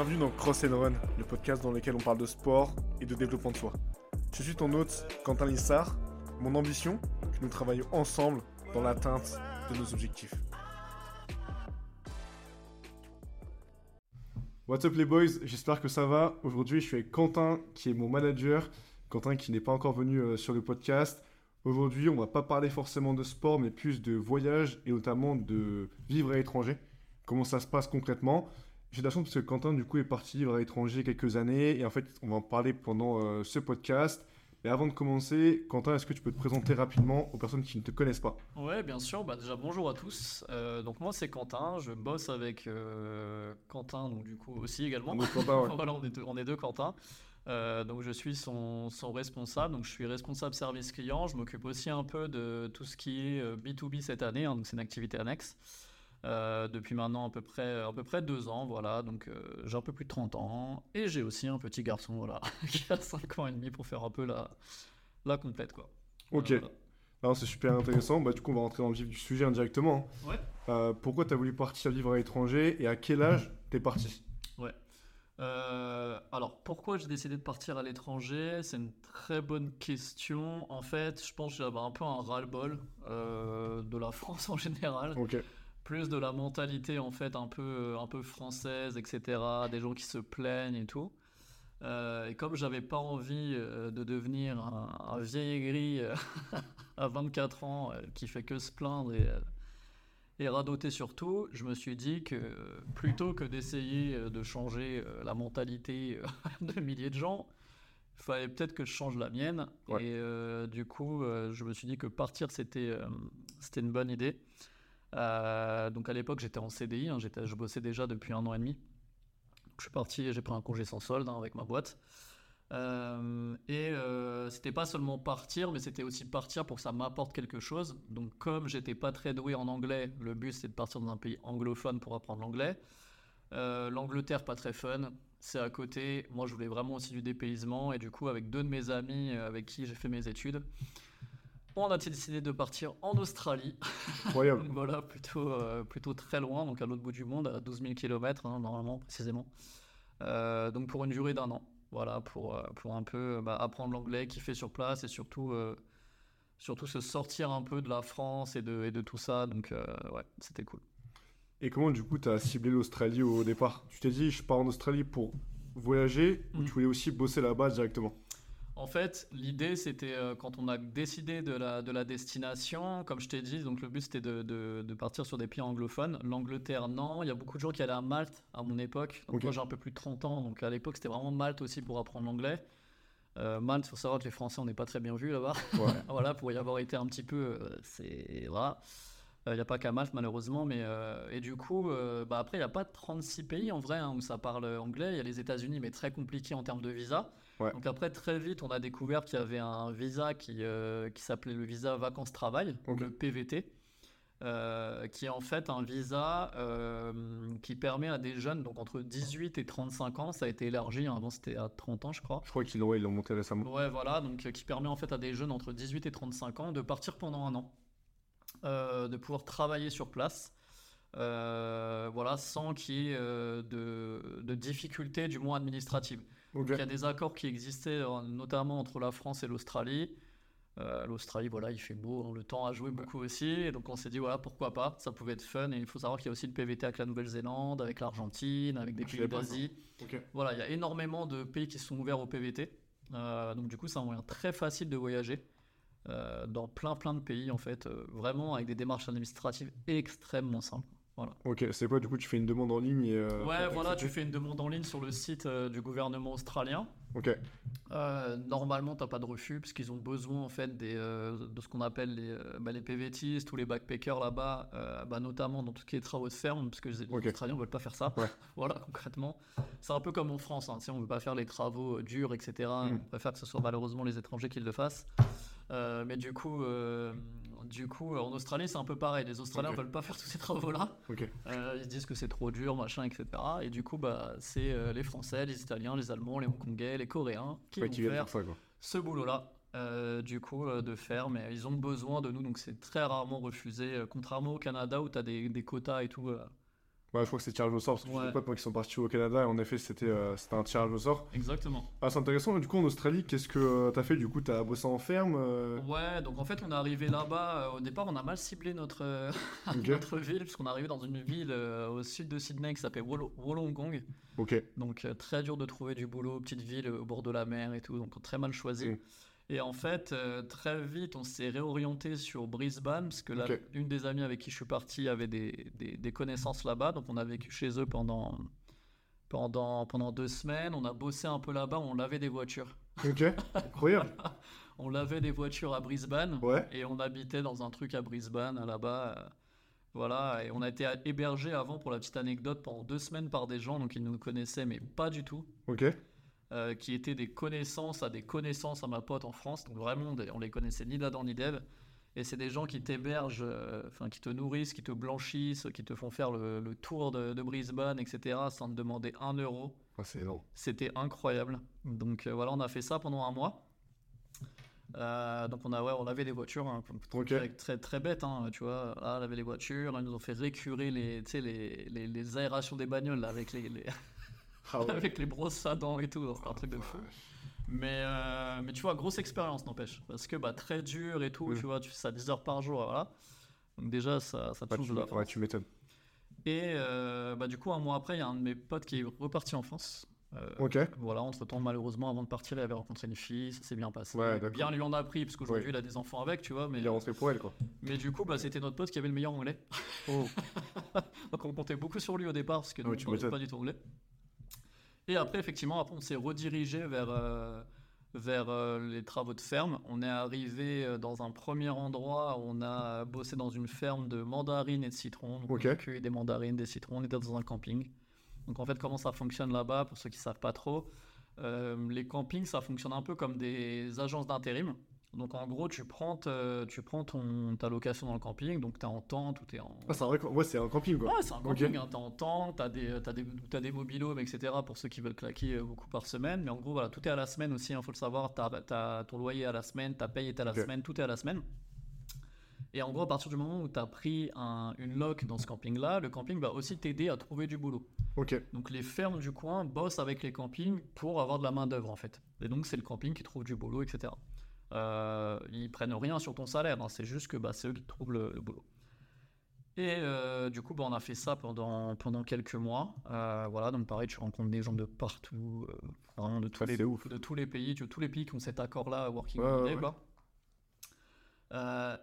Bienvenue dans Cross and Run, le podcast dans lequel on parle de sport et de développement de soi. Je suis ton hôte, Quentin Lissard. Mon ambition, que nous travaillions ensemble dans l'atteinte de nos objectifs. What's up les boys, j'espère que ça va. Aujourd'hui je suis avec Quentin qui est mon manager, Quentin qui n'est pas encore venu euh, sur le podcast. Aujourd'hui on va pas parler forcément de sport mais plus de voyage et notamment de vivre à l'étranger. Comment ça se passe concrètement? J'ai de la chance parce que Quentin, du coup, est parti vivre à l'étranger quelques années. Et en fait, on va en parler pendant euh, ce podcast. Mais avant de commencer, Quentin, est-ce que tu peux te présenter rapidement aux personnes qui ne te connaissent pas? Ouais, bien sûr. Bah, déjà, bonjour à tous. Euh, donc, moi, c'est Quentin. Je bosse avec euh, Quentin, donc du coup, aussi également. On est Quentin, ouais. voilà, on est deux, on est deux Quentin. donc, je suis son, son, responsable. Donc, je suis responsable service client. Je m'occupe aussi un peu de tout ce qui est B2B cette année. Hein, donc, c'est une activité annexe. Euh, depuis maintenant à peu près, à peu près deux ans, voilà. Donc euh, j'ai un peu plus de 30 ans et j'ai aussi un petit garçon, voilà, qui a 5 ans et demi pour faire un peu la, la complète, quoi. Ok. c'est super intéressant. Bah, du coup, on va rentrer dans le vif du sujet indirectement. Ouais. Euh, pourquoi tu as voulu partir vivre à l'étranger et à quel âge t'es parti? Ouais. alors, pourquoi j'ai décidé de partir à l'étranger? C'est une très bonne question. En fait, je pense que j'avais un peu un ras-le-bol de la France en général. Ok plus de la mentalité en fait un peu, un peu française, etc. Des gens qui se plaignent et tout. Euh, et comme j'avais pas envie euh, de devenir un, vieil aigri euh, à 24 ans qui fait que se plaindre et, et radoter surtout, je me suis dit que plutôt que d'essayer de changer la mentalité de milliers de gens, il fallait peut-être que je change la mienne. Et du coup, je me suis dit que partir c'était c'était une bonne idée. Euh, donc à l'époque, j'étais en CDI, hein, je bossais déjà depuis un an et demi. Je suis parti, j'ai pris un congé sans solde hein, avec ma boîte. Euh, et euh, c'était pas seulement partir, mais c'était aussi partir pour que ça m'apporte quelque chose. Donc, comme j'étais pas très doué en anglais, le but c'est de partir dans un pays anglophone pour apprendre l'anglais. L'Angleterre, pas très fun, c'est à côté. Moi, je voulais vraiment aussi du dépaysement, et du coup, avec deux de mes amis avec qui j'ai fait mes études, on a décidé de partir en Australie. Incroyable. voilà, plutôt, euh, plutôt très loin, donc à l'autre bout du monde, à 12 000 km, normalement, précisément. Euh, donc pour une durée d'un an. Voilà, pour, euh, pour un peu bah, apprendre l'anglais, kiffer sur place et surtout, surtout se sortir un peu de la France et de, et de tout ça. Donc ouais, c'était cool. Et comment du coup tu as ciblé l'Australie au départ? Tu t'es dit je pars en Australie pour voyager ou mm. tu voulais aussi bosser là-bas directement? En fait, l'idée, c'était euh, quand on a décidé de la, de la destination, comme je t'ai dit, donc le but c'était de, de, partir sur des pays anglophones. L'Angleterre, non. Il y a beaucoup de gens qui allaient à Malte à mon époque. Donc moi j'ai un peu plus de 30 ans, donc à l'époque c'était vraiment Malte aussi pour apprendre l'anglais. Euh, Malte, il faut savoir que les Français, on n'est pas très bien vus là-bas. voilà, pour y avoir été un petit peu, euh, c'est voilà. Il n'y a pas qu'à Malte malheureusement, mais et du coup, bah, après il n'y a pas 36 pays en vrai hein, où ça parle anglais. Il y a les États-Unis, mais très compliqué en termes de visa. Donc après, très vite, on a découvert qu'il y avait un visa qui, euh, qui s'appelait le visa vacances-travail, le PVT, euh, qui est en fait un visa euh, qui permet à des jeunes, donc entre 18 et 35 ans, ça a été élargi, hein, avant c'était à 30 ans je crois. Je crois qu'ils l'ont, l'ont monté récemment. Ouais, voilà, donc qui permet en fait à des jeunes entre 18 et 35 ans de partir pendant un an, de pouvoir travailler sur place. voilà, sans qu'il y ait de, de difficultés, du moins administratives. Il y a des accords qui existaient euh, notamment entre la France et l'Australie. Euh, L'Australie, voilà, il fait beau, hein, le temps a joué beaucoup aussi, et donc on s'est dit voilà pourquoi pas, ça pouvait être fun. Et il faut savoir qu'il y a aussi le PVT avec la Nouvelle-Zélande, avec l'Argentine, avec des pays d'Asie. Voilà, il y a énormément de pays qui sont ouverts au PVT. Euh, donc du coup, c'est un moyen très facile de voyager dans plein plein de pays en fait, vraiment avec des démarches administratives extrêmement simples. Ok, c'est quoi du coup tu fais une demande en ligne et, euh, Ouais, voilà, tu fais une demande en ligne sur le site euh, du gouvernement australien. Ok. Euh, normalement, t'as pas de refus parce qu'ils ont besoin en fait des, de ce qu'on appelle les, bah, les PVTistes tous les backpackers là-bas, bah, notamment dans tout ce qui est travaux de ferme, parce que les Australiens veulent pas faire ça. Ouais. voilà, concrètement. C'est un peu comme en France, hein, si on veut pas faire les travaux durs, etc. Hmm. On préfère que ce soit malheureusement les étrangers qui le fassent. mais du coup, du coup, en Australie, c'est un peu pareil. Les Australiens ne veulent pas faire tous ces travaux-là. Euh, ils se disent que c'est trop dur, machin, etc. Et du coup, bah, c'est euh, les Français, les Italiens, les Allemands, les Hongkongais, les Coréens qui vont faire ce boulot-là. Euh, du coup, de faire, mais ils ont besoin de nous, donc c'est très rarement refusé, contrairement au Canada où tu as des, quotas et tout. Ouais, je crois que c'est tirage au sort, parce que j'ai Ouais. des potes moi, qui sont partis au Canada, et en effet, c'était euh, un tirage au sort. Exactement. Ah, c'est intéressant. Du coup, en Australie, qu'est-ce que euh, t'as fait Du coup, t'as bossé en ferme euh, Ouais, donc en fait, on est arrivé là-bas. euh, au départ, on a mal ciblé notre, euh, notre ville, puisqu'on est arrivé dans une ville au sud de Sydney qui s'appelle Woll- Wollongong. Ok. Donc très dur de trouver du boulot, petite ville au bord de la mer et tout, donc très mal choisi. Et en fait, euh, très vite, on s'est réorienté sur Brisbane, parce que là, une des amies avec qui je suis parti avait des, des- des connaissances là-bas, donc on a vécu chez eux pendant, pendant, pendant deux semaines, on a bossé un peu là-bas, on lavait des voitures. Ok. Incroyable. On lavait des voitures à Brisbane, Ouais. et on habitait dans un truc à Brisbane, là-bas. euh, voilà, et on a été hébergé avant, pour la petite anecdote, pendant deux semaines par des gens, donc ils nous connaissaient, mais pas du tout Ok. Euh, qui étaient des connaissances à des connaissances à ma pote en France. Donc vraiment, on les connaissait ni d'Adam ni d'Ève. Et c'est des gens qui t'hébergent, euh, qui te nourrissent, qui te blanchissent, qui te font faire le, le tour de, de Brisbane, etc. sans te demander un euro. Ah, c'est énorme. C'était incroyable. Donc euh, voilà, on a fait ça pendant un mois. Euh, donc on a ouais, on avait des voitures, hein, très, très bête, hein, tu vois. Là, on avait les voitures, là, ils nous ont fait récurer les, les, les, les aérations des bagnoles là, avec les, les, Ah ouais. avec les brosses à dents et tout, c'est un truc de fou. Mais, euh, mais tu vois, grosse expérience n'empêche. Parce que bah, très dur et tout, tu vois, tu fais ça 10 heures par jour, voilà. Donc déjà, ça, ça te change tu, de la ouais, tu m'étonnes. Et euh, bah, du coup, un mois après, il y a un de mes potes qui est reparti en France. Euh, Ok. Voilà, entre temps, malheureusement, avant de partir, il avait rencontré une fille, ça s'est bien passé. Ouais, bien lui en a pris, parce qu'aujourd'hui, Ouais. il a des enfants avec, tu vois. Mais, Il est rentré pour elle, quoi. mais du coup, bah, c'était notre pote qui avait le meilleur anglais. Oh. Donc on comptait beaucoup sur lui au départ, parce que Ah nous, ouais, tu on parlait m'étonnes. pas du tout anglais. Et après, effectivement, après, on s'est redirigé vers, euh, vers euh, les travaux de ferme. On est arrivé euh, dans un premier endroit où on a bossé dans une ferme de mandarines et de citrons. Donc. On a cueilli des mandarines, des citrons. On était dans un camping. Donc en fait, comment ça fonctionne là-bas, pour ceux qui savent pas trop, euh, les campings, ça fonctionne un peu comme des agences d'intérim. Donc en gros, tu prends, te- tu prends ton, ta location dans le camping, donc tu es en tente ou tu es en... Ah, c'est un vrai. camp- Ouais, c'est un camping, quoi. Ouais, c'est un camping, hein, t'es en tente, t'as des, t'as des, t'as des mobilhomes, etc. pour ceux qui veulent claquer euh, beaucoup par semaine. Mais en gros, voilà, tout est à la semaine aussi, il faut le savoir. T'as, t'as ton loyer à la semaine, ta paye est à la semaine, tout est à la semaine. Et en gros, à partir du moment où tu as pris un- une loc dans ce camping-là, le camping va aussi t'aider à trouver du boulot. Ok. Donc les fermes du coin bossent avec les campings pour avoir de la main-d'œuvre en fait. Et donc c'est le camping qui trouve du boulot, etc. Euh, ils prennent rien sur ton salaire, hein, c'est juste que bah, c'est eux qui trouvent le, le boulot. Et euh, du coup, bah, on a fait ça pendant, pendant quelques mois. Euh, voilà, donc pareil, tu rencontres des gens de partout, euh, vraiment de tous, les, c'est ouf. de tous les pays, tu vois, tous les pays qui ont cet accord-là, Working ouais, Holiday, ouais.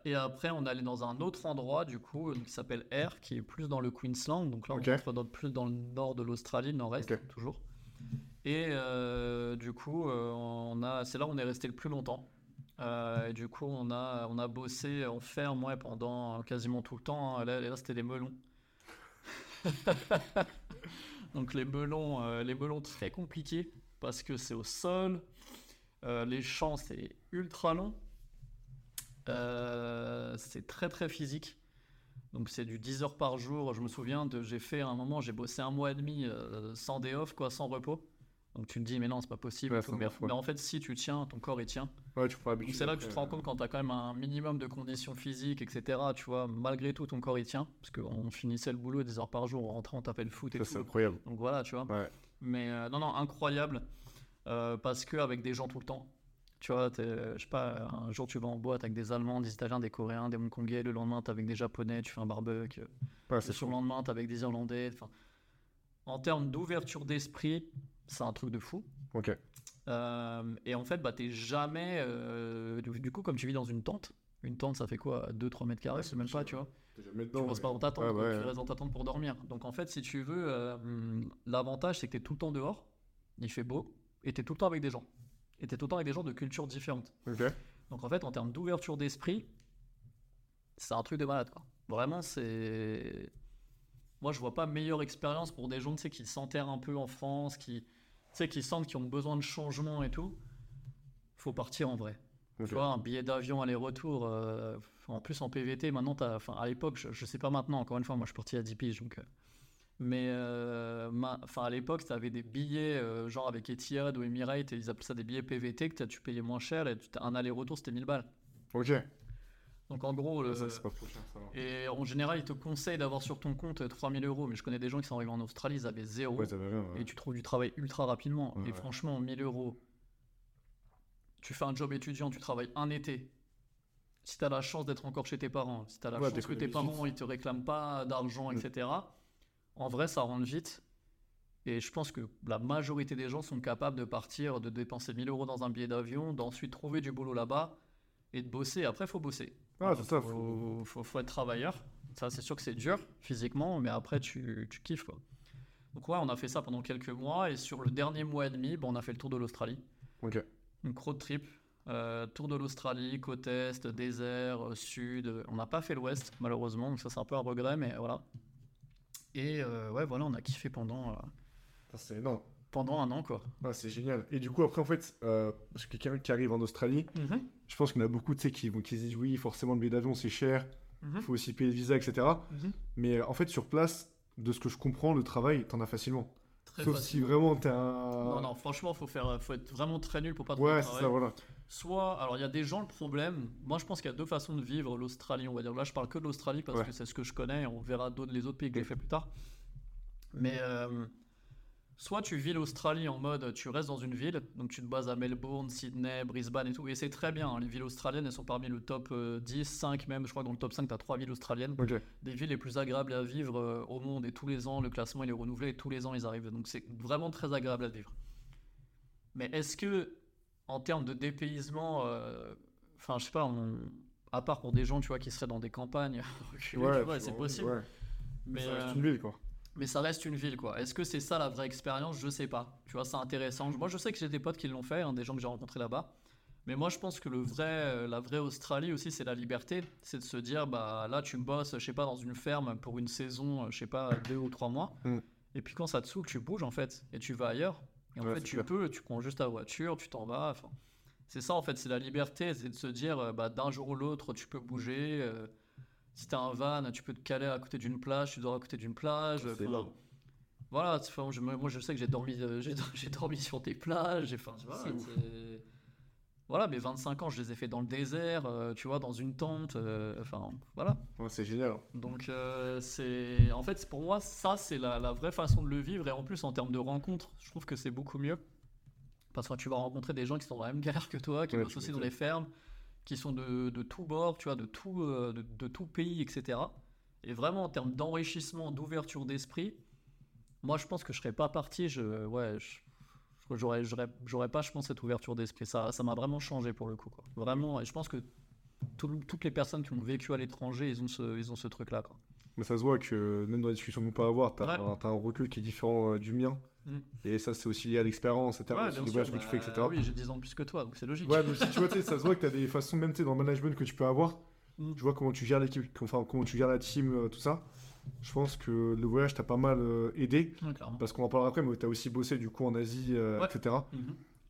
et après, on est allé dans un autre endroit, du coup, qui s'appelle Ayr, qui est plus dans le Queensland. Donc là, on Ok. rentre dans- plus dans le nord de l'Australie, le nord-est, toujours. Et euh, du coup, euh, on a, c'est là où on est resté le plus longtemps. Euh, et du coup, on a, on a bossé en ferme ouais, pendant quasiment tout le temps. hein. Là, c'était des melons. Donc les melons, euh, les melons très compliqués parce que c'est au sol. Euh, les champs, c'est ultra long. C'est très très physique. Donc c'est du 10 heures par jour. Je me souviens j'ai fait un moment, j'ai bossé un mois et demi sans day quoi, sans repos. Donc tu te dis, mais non, c'est pas possible. Ouais, mais, en fait, si tu tiens, ton corps il tient. Ouais, tu prends Donc l'habitude. c'est là que tu te rends compte quand tu as quand même un minimum de conditions physiques, etc. Tu vois, malgré tout, ton corps il tient. Parce qu'on finissait le boulot 10 heures par jour, on rentrait, on tapait le foot et Ça, c'est incroyable. Donc voilà, tu vois. Ouais. Mais euh, non, non, incroyable. Euh, parce que avec des gens tout le temps. Tu vois, je sais pas, un jour tu vas en boîte avec des Allemands, des Italiens, des Coréens, des Hongkongais, le lendemain t'es avec des Japonais, tu fais un barbecue, Ouais, le lendemain t'es avec des Irlandais. En termes d'ouverture d'esprit, c'est un truc de fou. Ok. Euh, et en fait, bah, t'es jamais. euh, du, du coup, comme tu vis dans une tente, une tente ça fait quoi 2-3 mètres carrés, Ouais, c'est même pas, tu vois. T'es jamais Tu dedans. restes ouais. pas dans ta tente, Ouais, quoi, ouais, tu restes dans ta tente pour dormir. Donc en fait, si tu veux, euh, l'avantage c'est que tu es tout le temps dehors, il fait beau, et tu es tout le temps avec des gens. Et tu es tout le temps avec des gens de cultures différentes. Ok. Donc en fait, en termes d'ouverture d'esprit, c'est un truc de malade, quoi. Vraiment, c'est. Moi, je vois pas meilleure expérience pour des gens tu sais, qui s'enterrent un peu en France, qui, tu sais, qui sentent qu'ils ont besoin de changement et tout. Faut partir en vrai. Tu vois, un billet d'avion aller-retour, euh, en plus en PVT, maintenant, enfin, à l'époque, je, je sais pas maintenant, encore une fois, moi je suis parti à 10 piges, donc. euh, mais euh, enfin, à l'époque, tu avais des billets, euh, genre avec Etihad ou Emirates, et ils appelaient ça des billets PVT, que tu payais moins cher, et un aller-retour, c'était 1000 balles. Ok. Donc en gros, le- Ça, pas ça. va. et en général, ils te conseillent d'avoir sur ton compte euh, 3000 euros. Mais je connais des gens qui sont arrivés en Australie, ils avaient zéro. Ouais, ouais. et tu trouves du travail ultra rapidement. Ouais, et franchement, 1000 euros, tu fais un job étudiant, tu travailles un été. Si tu as la chance d'être encore chez tes parents, si tu as la chance que tes parents ils te réclament pas d'argent, Mm. etc., en vrai, ça rentre vite. Et je pense que la majorité des gens sont capables de partir, de dépenser 1000 euros dans un billet d'avion, d'ensuite trouver du boulot là-bas et de bosser. Après, il faut bosser. Ah, c'est ça. faut- Faut, faut, faut être travailleur. Ça, c'est sûr que c'est dur physiquement, mais après, tu, tu kiffes. Quoi. Donc, ouais, on a fait ça pendant quelques mois. Et sur le dernier mois et demi, bon, on a fait le tour de l'Australie. Ok. Une road trip. Euh, tour de l'Australie, côte est, désert, sud. On n'a pas fait l'ouest, malheureusement. Donc, ça, c'est un peu un regret, mais voilà. Et euh, ouais, voilà, on a kiffé pendant, euh, Ça, C'est énorme. pendant un an, quoi. Ah, c'est génial. Et du coup, après, en fait, parce que quelqu'un qui arrive en Australie, je pense qu'il y en a beaucoup, sais, qui, qui se disent oui, forcément, le billet d'avion, c'est cher, il Mhm. faut aussi payer le visa, etc. Mais euh, en fait, sur place, de ce que je comprends, le travail, t'en as facilement. Très Sauf si vraiment t'es un. Non, non, franchement, faut faire, faut être vraiment très nul pour pas trouver Ouais, de c'est ça, voilà. Soit, alors il y a des gens, le problème, moi je pense qu'il y a deux façons de vivre l'Australie, on va dire. Là, je parle que de l'Australie parce Ouais. que c'est ce que je connais, on verra d'autres, les autres pays que j'ai fait plus tard. Mais euh, soit tu vis l'Australie en mode tu restes dans une ville, donc tu te bases à Melbourne, Sydney, Brisbane et tout, et c'est très bien. hein, les villes australiennes, elles sont parmi le top euh, 10, 5 même, je crois que dans le top 5, tu as trois villes australiennes des villes les plus agréables à vivre euh, au monde et tous les ans le classement il est renouvelé et tous les ans ils arrivent donc c'est vraiment très agréable à vivre mais est-ce que en termes de dépaysement euh, enfin je sais pas on- à part pour des gens tu vois qui seraient dans des campagnes c'est possible ouais. mais euh, une ville, quoi. Mais ça reste une ville, quoi. Est-ce que c'est ça la vraie expérience? Je sais pas. Tu vois, c'est intéressant. Moi, je sais que j'ai des potes qui l'ont fait, hein, des gens que j'ai rencontrés là-bas. Mais moi, je pense que le vrai, euh, la vraie Australie aussi, c'est la liberté. C'est de se dire, bah là, tu bosses, je sais pas, dans une ferme pour une saison, euh, je sais pas, deux ou trois mois. Mm. Et puis quand ça te saoule, tu bouges en fait, et tu vas ailleurs. Et en Ouais, fait, tu clair. peux, tu prends juste ta voiture, tu t'en vas. Enfin, c'est ça en fait, c'est la liberté, c'est de se dire, euh, bah d'un jour ou l'autre, tu peux bouger. euh, si t'as un van, tu peux te caler à côté d'une plage, tu dors à côté d'une plage. C'est enfin, énorme. voilà, enfin, je, moi je sais que j'ai dormi, euh, j'ai, j'ai dormi sur des plages. Enfin, tu vois, C'est ouf. c'est- Voilà, mes 25 ans, je les ai fait dans le désert, euh, tu vois, dans une tente. euh, enfin, voilà. Ouais, c'est génial. Donc, euh, c'est. En fait, pour moi, ça, c'est la, la vraie façon de le vivre. Et en plus, en termes de rencontres, je trouve que c'est beaucoup mieux. Parce que tu vas rencontrer des gens qui sont dans la même galère que toi, qui Ouais, bossent aussi dans les fermes, qui sont de, de tout bord, tu vois, de tout, euh, de, de tout pays, etc. Et vraiment, en termes d'enrichissement, d'ouverture d'esprit, moi, je pense que je serais pas parti. Je, ouais, j'aurais, j'aurais, j'aurais pas, je pense, cette ouverture d'esprit. Ça, ça m'a vraiment changé pour le coup, quoi. Vraiment, et je pense que tout- toutes les personnes qui ont vécu à l'étranger, ils ont ce, ils ont ce truc-là, quoi. Mais ça se voit que même dans les discussions qu'on peut avoir, t'as Ouais. un recul qui est différent euh, du mien. Mm. Et ça, c'est aussi lié à l'expérience, etc. Ouais, bien sûr, que tu bah, fais, etc. Oui, j'ai 10 ans de plus que toi, donc c'est logique. Ouais, mais aussi, tu vois, tu ça se voit que t'as des façons, même tu dans le management que tu peux avoir. Mm. Tu vois comment tu gères l'équipe, enfin, comment tu gères la team, euh, tout ça. Je pense que le voyage t'a pas mal euh, aidé. Ouais. Parce qu'on en parlera après, mais t'as aussi bossé du coup en Asie, euh, Ouais. etc. Mhm.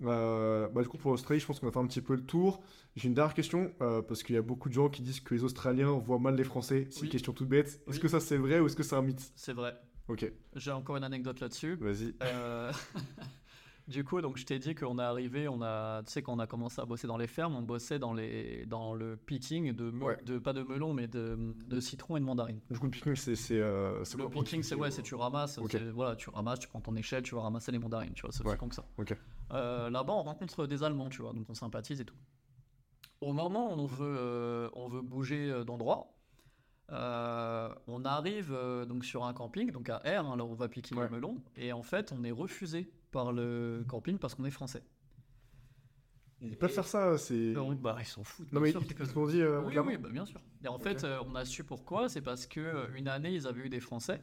Euh, bah, du coup, pour l'Australie, je pense qu'on a fait un petit peu le tour. J'ai une dernière question, euh, parce qu'il y a beaucoup de gens qui disent que les Australiens voient mal les Français. C'est Oui. une question toute bête. Est-ce Oui. que ça c'est vrai ou est-ce que c'est un mythe? C'est vrai. Ok, J'ai encore une anecdote là-dessus. vas-y. Euh, du coup, donc je t'ai dit qu'on est arrivé, on a, tu sais, quand on a commencé à bosser dans les fermes, on bossait dans les, dans le picking de, me- Ouais. de pas de melon, mais de, de citron et de mandarine. Du coup, le picking, c'est. c'est, euh, c'est Le picking, c'est ouais, c'est tu ramasses, Ok. c'est- voilà, tu ramasses, tu prends ton échelle, tu vas ramasser les mandarines, tu vois, c'est Ouais. con que ça. Ok. Euh, Là-bas, on rencontre des Allemands, tu vois, donc on sympathise et tout. Au moment où on veut, euh, on veut bouger d'endroit, euh, on arrive euh, donc sur un camping, donc à R, hein, là où on va piquer Ouais. le melon, et en fait, on est refusé par le camping parce qu'on est français. Ils peuvent faire ça, c'est. Donc, bah, ils s'en foutent. Non, mais sûr ils l'ont dit. euh, Oui, oui, bah, bien sûr. Et en fait, euh, on a su pourquoi. C'est parce que euh, une année, ils avaient eu des Français.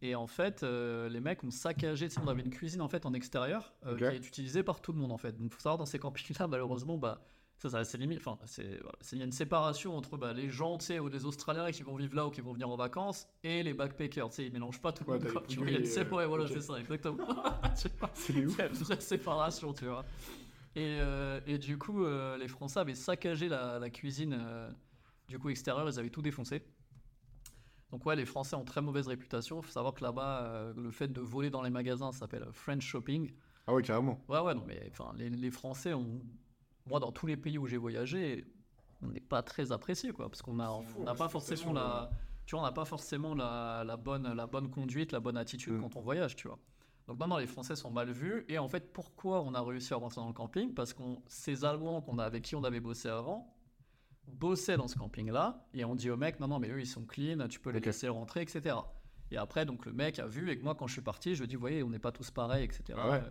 Et en fait, euh, les mecs ont saccagé. Tu sais, on avait une cuisine en fait en extérieur euh, qui est utilisée par tout le monde en fait. Donc, faut savoir dans ces campings-là, malheureusement, bah ça, ça c'est limite. Enfin, c'est voilà, il y a une séparation entre bah, les gens, tu sais, ou les Australiens qui vont vivre là ou qui vont venir en vacances, et les backpackers. Tu sais, ils mélangent pas tout le Ouais, monde. Tu vois, il y a une pouillés, sé- ouais, voilà, ok. c'est ça, exactement. C'est ouf. Une vraie séparation, tu vois. Et, euh, et du coup, euh, les Français avaient saccagé la, la cuisine euh, du coup extérieure, ils avaient tout défoncé. Donc ouais, les Français ont très mauvaise réputation. Il faut savoir que là-bas, le fait de voler dans les magasins s'appelle French shopping. Ah ouais, carrément. Ouais, ouais, non, mais enfin, les, les Français ont... Moi, dans tous les pays où j'ai voyagé, on n'est pas très apprécié, quoi, parce qu'on on n'a pas forcément la, tu vois, on n'a pas forcément la, la bonne, la bonne conduite, la bonne attitude Mm. quand on voyage, tu vois. Donc maintenant, les Français sont mal vus. Et en fait, pourquoi on a réussi à rentrer dans le camping? Parce que ces Allemands qu'on a, avec qui on avait bossé avant bossaient dans ce camping-là. Et on dit aux mecs, non, non, mais eux, ils sont clean, tu peux les laisser rentrer, etc. Et après, donc le mec a vu, et que moi, quand je suis parti, je dit, vous voyez, on n'est pas tous pareils, etc. Ah ouais.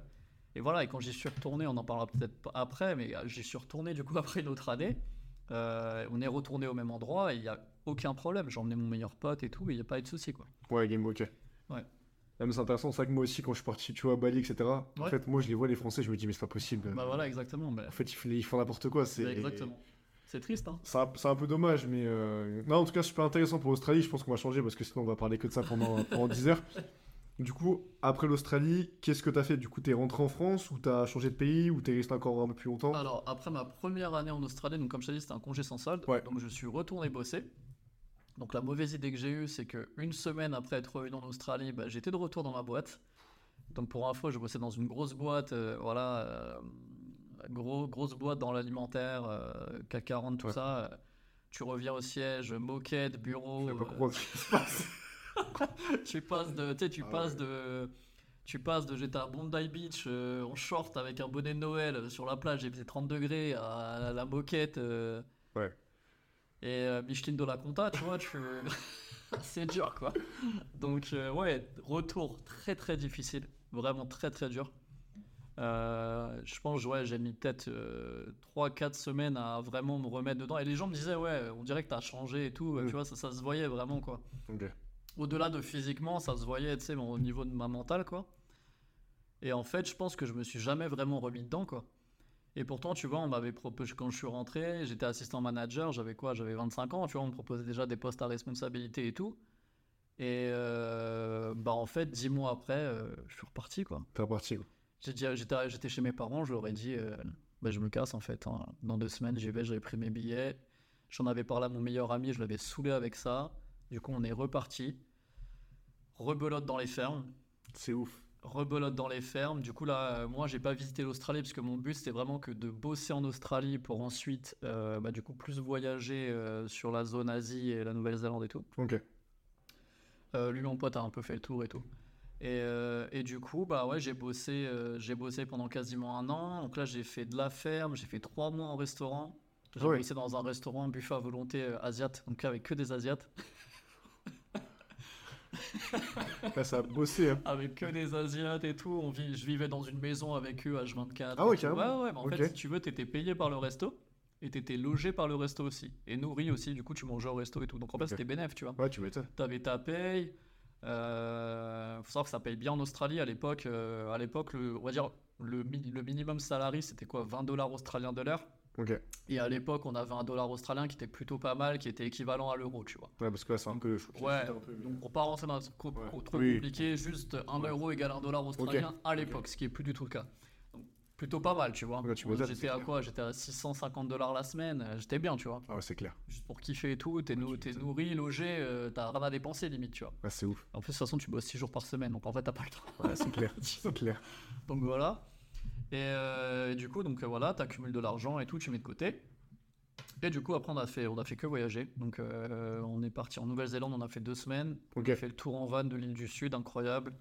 Et voilà, et quand j'y suis retourné, on en parlera peut-être après, mais j'y suis retourné du coup après une autre année. euh, on est retourné au même endroit et il n'y a aucun problème. J'ai emmené mon meilleur pote et tout, il n'y a pas eu de souci quoi. Ouais, Game ok. Ouais. Ah, mais c'est intéressant, c'est vrai que moi aussi, quand je suis parti, tu vois, à Bali, etc., en fait, moi, je les vois, les Français, je me dis, mais c'est pas possible. Bah voilà, exactement. mais- En fait, ils font, ils font n'importe quoi. C'est Exactement. C'est triste, hein. C'est un, c'est un peu dommage, mais euh, non, en tout cas, super intéressant pour l'Australie. Je pense qu'on va changer parce que sinon, on va parler que de ça pendant, pendant 10 heures. Du coup, après l'Australie, qu'est-ce que t'as fait? Du coup, t'es rentré en France ou t'as changé de pays ou t'es resté encore un peu plus longtemps? Alors, après ma première année en Australie, donc comme je t'ai dit, c'était un congé sans solde. Ouais. Donc, je suis retourné bosser. Donc, la mauvaise idée que j'ai eue, c'est que une semaine après être revenu en Australie, bah, j'étais de retour dans ma boîte. Donc, pour info, je bossais dans une grosse boîte, euh, voilà, euh, gros, grosse boîte dans l'alimentaire, euh, CAC 40, tout Ouais. ça. tu reviens au siège, moquette, bureau. Je vais pas euh, comprendre ce qui se passe. tu passes de, tu sais, tu Ah passes ouais. de, tu passes de j'étais à Bondi Beach euh, en short avec un bonnet de Noël euh, sur la plage, il faisait 30 degrés à la moquette. euh, Ouais. Et euh, Micheline de la Conta, tu vois, tu... c'est dur quoi. Donc euh, ouais, retour très très difficile, vraiment très très dur. Euh, je pense ouais, j'ai mis peut-être 3-4 semaines à vraiment me remettre dedans. Et les gens me disaient ouais, on dirait que t'as changé et tout, Mm. tu vois, ça, ça se voyait vraiment quoi Ok. Au-delà de physiquement, ça se voyait, tu sais, au niveau de ma mentale, quoi. Et en fait, je pense que je me suis jamais vraiment remis dedans, quoi. Et pourtant, tu vois, on m'avait proposé, quand je suis rentré, j'étais assistant manager, j'avais quoi J'avais 25 ans, tu vois, on me proposait déjà des postes à responsabilité et tout. Et euh, bah, en fait, 10 mois après, euh, je suis reparti, quoi. T'es reparti. quoi. J'ai dit- J'étais j'étais chez mes parents, je leur ai dit, euh, bah, je me casse en fait. hein. Dans deux semaines, j'y vais, j'avais pris mes billets. J'en avais parlé à mon meilleur ami, je l'avais saoulé avec ça. Du coup, on est reparti. Rebelote dans les fermes. C'est ouf. Rebelote dans les fermes. Du coup, là, euh, moi, j'ai pas visité l'Australie parce que mon but, c'était vraiment que de bosser en Australie pour ensuite, euh, bah, du coup, plus voyager euh, sur la zone Asie et la Nouvelle-Zélande et tout. Ok. Euh, lui, mon pote, a un peu fait le tour et tout. Et, et du coup, bah ouais, j'ai bossé, j'ai bossé pendant quasiment un an. Donc là, j'ai fait de la ferme, j'ai fait trois mois en restaurant. J'ai Ouais. bossé dans un restaurant buffet à volonté asiate, donc avec que des asiates. Là, ça a bossé. Hein. Avec que des asiates et tout. On vit, je vivais dans une maison avec eux H24. Ah ouais, carrément. Ouais, ouais, mais en fait, si tu veux, t'étais payé par le resto et t'étais logé par le resto aussi. Et nourri aussi, du coup, tu mangeais au resto et tout. Donc en fait, c'était bénéf, tu vois. Ouais, tu m'étonnes. T'avais ta paye. Euh, faut savoir que ça paye bien en Australie à l'époque. euh, à l'époque, le, on va dire le minimum salarié c'était quoi 20 dollars australiens de l'heure? Ouais, Et à l'époque, on avait un dollar australien qui était plutôt pas mal, qui était équivalent à l'euro, tu vois. parce que là, c'est un peu. Ouais, un peu- donc pour pas rentrer dans un truc co- Ouais. Oui. compliqué, juste 1 Ouais. euro égale 1 dollar australien à l'époque, ce qui est plus du tout le cas. Donc, plutôt pas mal, tu vois. Ouais, J'étais c'est à quoi? J'étais à 650 dollars la semaine, euh, j'étais bien, tu vois. Ah ouais, c'est clair. Juste pour kiffer et tout, t'es Ouais, nou- nourri, logé, euh, t'as rien à dépenser limite, tu vois. Ouais, c'est ouf. En plus, de toute façon, tu bosses 6 jours par semaine, donc en fait, t'as pas le temps. Ouais, c'est clair. c'est clair. donc voilà. Et, euh, et du coup, donc euh, voilà, t'accumules de l'argent et tout, tu mets de côté. Et du coup, après, on a fait, on a fait que voyager. Donc, euh, on est parti en Nouvelle-Zélande, on a fait deux semaines. On a fait le tour en van de l'île du Sud, incroyable.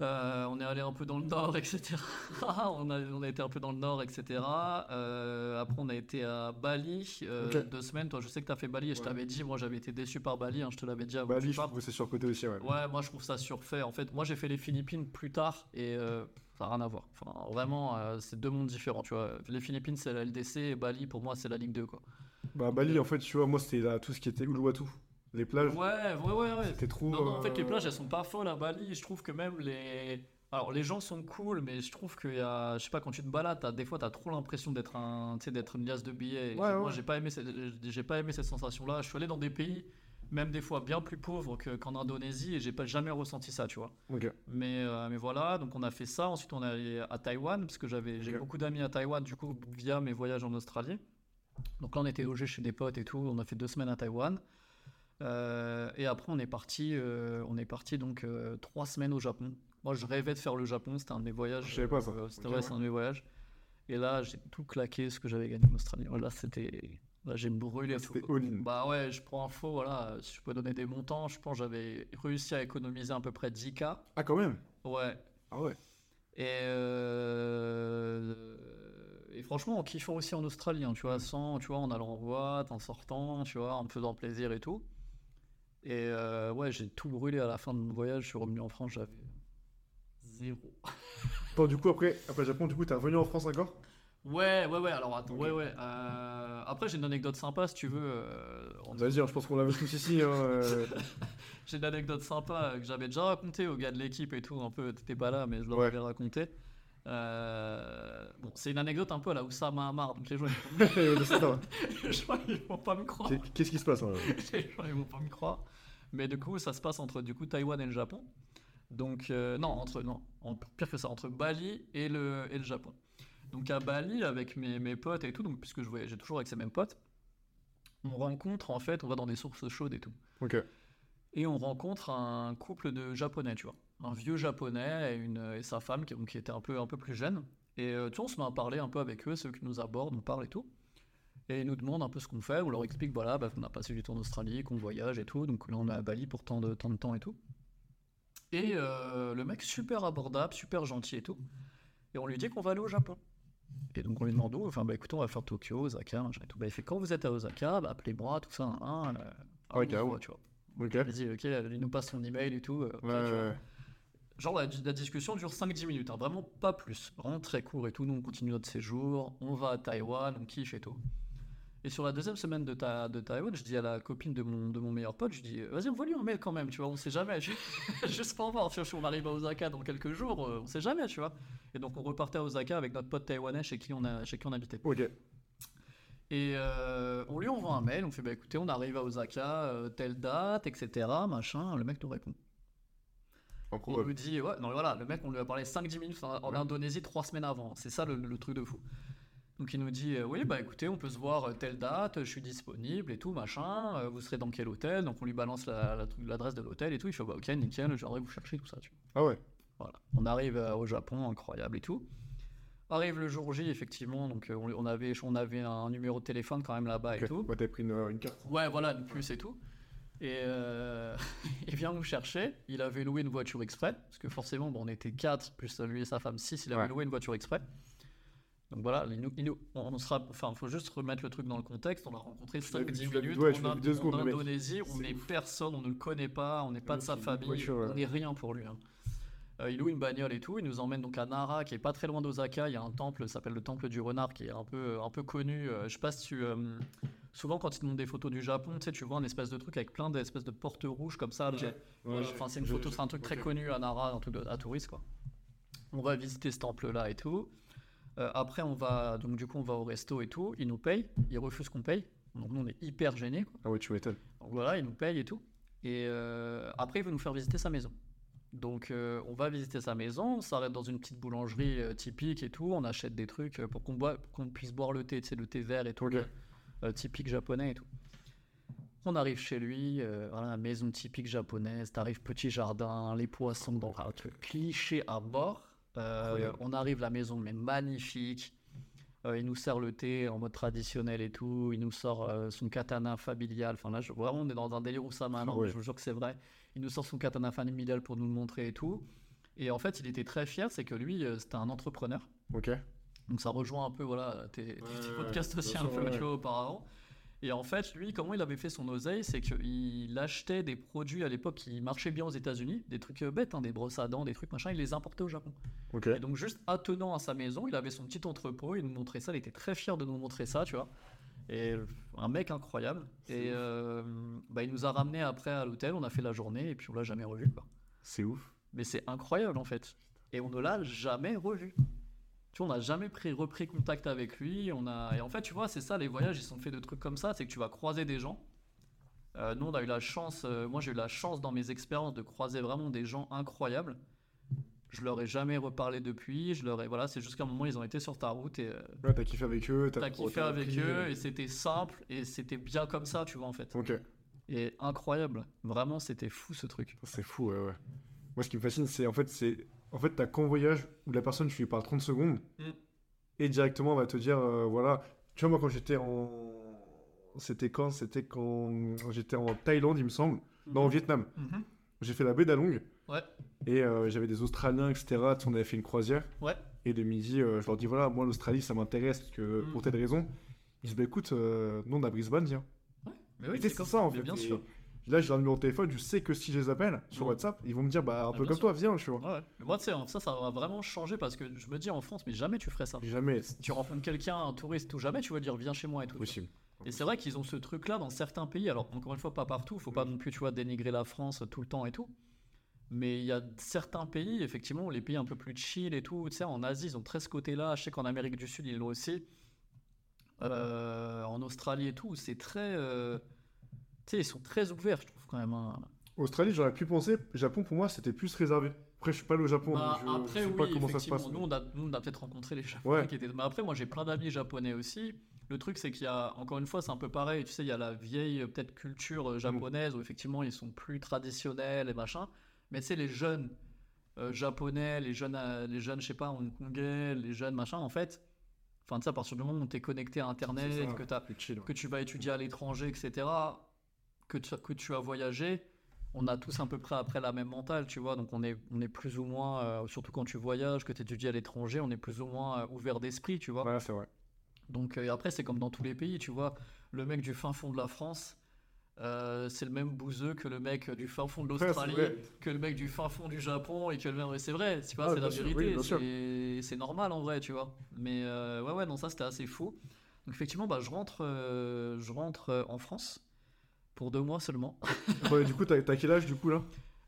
Euh, on est allé un peu dans le nord, etc. on, a, on a été un peu dans le nord, etc. Euh, après, on a été à Bali euh, deux semaines. Toi, je sais que tu as fait Bali et je t'avais dit, moi, j'avais été déçu par Bali. hein, je te l'avais dit avant. Tu lui, je trouve que c'est surcoté aussi, ouais. Ouais, moi je trouve ça surfait. En fait, moi j'ai fait les Philippines plus tard et ça n'a rien à voir. Enfin, vraiment, euh, c'est deux mondes différents. Tu vois, les Philippines c'est la LDC et Bali pour moi c'est la Ligue 2 quoi. Bah, Bali, en fait, tu vois, moi, c'était là, tout ce qui était Uluwatu. Les plages, Ouais, ouais, ouais, ouais. c'était trop. Non, non, en fait, les euh, plages elles sont pas folles à Bali. Je trouve que même les. Alors, les gens sont cool, mais je trouve qu'il y a. Je sais pas, quand tu te balades, des fois t'as trop l'impression d'être un, tu sais, d'être une liasse de billets. Et Ouais, Moi ouais. j'ai pas aimé cette, j'ai pas aimé cette sensation-là. Je suis allé dans des pays, même des fois bien plus pauvres que- qu'en Indonésie, et j'ai pas jamais ressenti ça, tu vois. Mais, euh, mais voilà, donc on a fait ça. Ensuite, on est allé à Taïwan, parce que j'avais, j'ai beaucoup d'amis à Taïwan, du coup, via mes voyages en Australie. Donc là, on était logé chez des potes et tout. On a fait deux semaines à Taïwan. Euh, et après, on est parti, euh, on est parti donc trois semaines au Japon. Moi, je rêvais de faire le Japon. C'était un de mes voyages. Je savais pas ça. c'était ouais, un de mes voyages. Et là, j'ai tout claqué ce que j'avais gagné en Australie. Voilà, c'était Là, j'ai brûlé. Bah ouais, je prends faux, voilà. Si je peux donner des montants, je pense que j'avais réussi à économiser à peu près 10K. Ah, quand même? Ouais. Ah ouais. Et, euh, et franchement, en kiffant aussi en Australie, hein, tu vois, sans, tu vois, en allant en boîte, en sortant, tu vois, en me faisant plaisir et tout. Et euh, ouais, j'ai tout brûlé à la fin de mon voyage. Je suis revenu en France, j'avais zéro. Bon, du coup, après, après le Japon, du coup, t'es revenu en France encore? Ouais, ouais, ouais. Alors attends, ouais, ouais. euh, après, j'ai une anecdote sympa si tu veux. euh, on- Vas-y, hein, je pense qu'on l'avait tous ici. Hein, euh. J'ai une anecdote sympa que j'avais déjà racontée aux gars de l'équipe et tout. Un peu, t'étais pas là, mais je leur Ouais. avais raconté. Euh, bon, c'est une anecdote un peu à la Oussama Hamar, donc les gens, ça. les gens ils vont pas me croire. Qu'est- Qu'est-ce qui se passe hein, là? Les gens ils vont pas me croire. Mais du coup, ça se passe entre du coup Taïwan et le Japon. Donc euh, non, entre non, pire que ça, entre Bali et le et le Japon. Donc à Bali avec mes, mes potes et tout, donc puisque je voyageais toujours avec ces mêmes potes, on rencontre en fait, on va dans des sources chaudes et tout. Ok. Et on rencontre un couple de japonais, tu vois. Un vieux japonais et, une, et sa femme qui, donc, qui était un peu, un peu plus jeune. Et euh, tu vois, on se met à parler un peu avec eux, ceux qui nous abordent, on parle et tout. Et ils nous demandent un peu ce qu'on fait, on leur explique voilà, bah, qu'on a passé du temps en Australie, qu'on voyage et tout. Donc là, on est à Bali pour tant de, tant de temps et tout. Et euh, le mec, super abordable, super gentil et tout. Et on lui dit qu'on va aller au Japon. Et donc on lui demande où Enfin, bah écoutez, on va faire Tokyo, Osaka, machin et tout. Bah, il fait quand vous êtes à Osaka, bah, appelez-moi, tout ça. Hein, euh, Ah ouais, carrément. va, tu vois. Ok. Vas-y, ok, il nous passe son email et tout. euh, ok, Ouais, ouais. Genre, la, la discussion dure 5-10 minutes, hein, vraiment pas plus. Vraiment très court et tout. Nous, on continue notre séjour, on va à Taïwan, on kiffe et tout. Et sur la deuxième semaine de, ta, de Taïwan, je dis à la copine de mon, de mon meilleur pote, je dis, vas-y, on va lui un mail quand même, tu vois, on sait jamais. Juste pour voir, tu vois, on arrive à Osaka dans quelques jours, euh, on sait jamais, tu vois. Et donc, on repartait à Osaka avec notre pote taïwanais chez qui on, a, chez qui on habitait. Ok. Et euh, on lui envoie un mail, on fait bah écoutez, on arrive à Osaka, euh, telle date, etc. Machin. Le mec nous répond. Il nous dit ouais, non voilà, le mec on lui a parlé 5-10 minutes en, en Ouais. Indonésie trois semaines avant. C'est ça le, le truc de fou. Donc il nous dit euh, oui bah écoutez, on peut se voir euh, telle date, je suis disponible et tout machin. euh, vous serez dans quel hôtel Donc on lui balance la- la l'adresse de l'hôtel et tout. Il fait bah ok nickel, viendrai vous chercher tout ça. Tu vois. Ah ouais. Voilà. On arrive euh, au Japon, incroyable et tout. Arrive le jour J, effectivement, donc on, on avait, on avait un numéro de téléphone quand même là-bas et tout. Ouais, t'as pris une, une carte. Ouais, voilà, une puce et tout. Et il vient nous chercher. Il avait loué une voiture exprès, parce que forcément, bon, on était 4, plus lui et sa femme 6, il avait Ouais. loué une voiture exprès. Donc voilà, il nous, il nous- on on sera, enfin, faut juste remettre le truc dans le contexte. On l'a rencontré Tu l'as vu- 5-10 tu l'as vu- minutes ouais, vu Ind- deux secondes, en. Indonésie. On n'est personne, on ne le connaît pas, on n'est pas de sa famille, voiture, ouais. on n'est rien pour lui. hein. Euh, il loue une bagnole et tout. Il nous emmène donc à Nara, qui est pas très loin d'Osaka. Il y a un temple, s'appelle le temple du renard, qui est un peu, un peu connu. Euh, je sais pas si tu. euh, souvent, quand ils te montrent des photos du Japon, tu sais, tu vois un espèce de truc avec plein d'espèces de portes rouges comme ça. là. Ouais, j'ai- Enfin, c'est une photo, c'est un truc très connu à Nara, un truc de, à touriste quoi. On va visiter ce temple-là et tout. Euh, après, on va donc du coup, on va au resto et tout. Il nous paye. Il refuse qu'on paye. Donc nous, on est hyper gênés. quoi. Ah ouais, tu m'étonnes. Donc voilà, il nous paye et tout. Et euh, après, il veut nous faire visiter sa maison. Donc euh, on va visiter sa maison, on s'arrête dans une petite boulangerie euh, typique et tout, on achète des trucs pour qu'on puisse boire le thé, le thé vert et tout, Ok. euh, typique japonais et tout. On arrive chez lui, voilà, maison typique japonaise, t'arrives petit jardin, les poissons dans un truc cliché à mort. Euh, on arrive la maison mais magnifique. Euh, il nous sert le thé en mode traditionnel et tout. Il nous sort euh, son katana familial. Enfin là, je- vraiment, on est dans un délire où ça maintenant. Ouais. Je vous jure que c'est vrai. Il nous sort son katana familial pour nous le montrer et tout. Et en fait, il était très fier. C'est que lui, euh, c'était un entrepreneur. Ok. Donc ça rejoint un peu voilà tes, tes Ouais, podcasts aussi un peu ouais. tu vois, auparavant. Et en fait, lui, comment il avait fait son oseille, c'est qu'il achetait des produits à l'époque qui marchaient bien aux États-Unis, des trucs euh, bêtes, hein, des brosses à dents, des trucs machin, il les importait au Japon. Et donc juste attenant à sa maison, il avait son petit entrepôt, il nous montrait ça, il était très fier de nous montrer ça, tu vois. Et euh, un mec incroyable. Et euh, bah, il nous a ramené après à l'hôtel, on a fait la journée et puis on l'a jamais revu. C'est ouf. Mais c'est incroyable en fait. Et on ne l'a jamais revu. Tu vois, on n'a jamais pris, repris contact avec lui. On a... Et en fait, tu vois, c'est ça, les voyages, ils sont faits de trucs comme ça. C'est que tu vas croiser des gens. Euh, nous, on a eu la chance, euh, moi j'ai eu la chance dans mes expériences de croiser vraiment des gens incroyables. Je leur ai jamais reparlé depuis. Je leur ai, voilà, c'est juste qu'à un moment, ils ont été sur ta route et euh, Ouais, t'as kiffé avec eux. t'as kiffé t'as avec appris, eux euh, et c'était simple et c'était bien comme ça, tu vois, en fait. Ok. Et incroyable. Vraiment, c'était fou ce truc. C'est fou, ouais, ouais. Moi, ce qui me fascine, c'est en fait, c'est en fait, t'as qu'un voyage où la personne, tu lui parles 30 secondes Mm. et directement, on va te dire, euh, voilà. Tu vois, moi, quand j'étais en... c'était quand C'était quand j'étais en Thaïlande, il me semble. Non, au Vietnam. Mhm. J'ai fait la baie d'Along. Ouais. Et euh, j'avais des Australiens, etc. On avait fait une croisière. Ouais. Et de midi, euh, je leur dis voilà, moi l'Australie, ça m'intéresse que, Mhm. pour telle raison. Ils disent bah écoute, nous on a Brisbane, viens. Mais oui, c'est comme ça en fait. Bien Et sûr. Là, j'ai un numéro de téléphone, je sais que si je les appelle sur. WhatsApp, ils vont me dire bah un Ah, peu comme toi, viens, tu vois. Ouais, ouais. Mais moi, tu sais, ça, ça va vraiment changer parce que je me dis en France, mais jamais tu ferais ça. Jamais, Tu rencontres quelqu'un, un touriste ou jamais, tu vas dire viens chez moi et tout. possible. Et c'est vrai qu'ils ont ce truc-là dans certains pays. Alors, encore une fois, pas partout. Faut pas non plus, tu vois, dénigrer la France tout le temps et tout. Mais il y a certains pays, effectivement, les pays un peu plus chill et tout. Tu sais, en Asie, ils ont très ce côté-là. Je sais qu'en Amérique du Sud, ils l'ont aussi. Euh, en Australie et tout, c'est très. euh, sais, ils sont très ouverts, je trouve, quand même. hein. Australie, j'aurais pu penser. Japon, pour moi, c'était plus réservé. Après, je suis pas allé au Japon, Bah, donc je après, sais oui, pas comment ça se passe. Nous, on a, a peut-être rencontré les Japonais Ouais. qui étaient. Mais après, moi, j'ai plein d'amis japonais aussi. Le truc, c'est qu'il y a, encore une fois, c'est un peu pareil. Tu sais, il y a la vieille, euh, peut-être, culture euh, japonaise où effectivement, ils sont plus traditionnels et machin. Mais tu sais, les jeunes euh, japonais, les jeunes, euh, les jeunes, je sais pas, hongkongais, les jeunes machin, en fait. Enfin, tu sais, à partir du moment où tu es connecté à Internet, ça, que, chill. que tu vas étudier à l'étranger, etc., que tu, que tu as voyagé, on a tous à peu près après la même mentale, tu vois. Donc on est, on est plus ou moins, euh, surtout quand tu voyages, que tu étudies à l'étranger, on est plus ou moins euh, ouvert d'esprit, tu vois. Ouais, c'est vrai. Donc euh, après, c'est comme dans tous les pays, tu vois. Le mec du fin fond de la France, c'est le même bouseux que le mec du fin fond de Ouais, l'Australie, vrai. que le mec du fin fond du Japon, et que le même. C'est vrai, c'est quoi, Ah, c'est la oui, vérité. sûr. c'est normal en vrai, tu vois. Mais ouais, ouais, non, ça c'était assez fou. Donc effectivement, bah, je rentre, je rentre en France pour deux mois seulement. Ouais, du coup, t'as quel âge du coup là?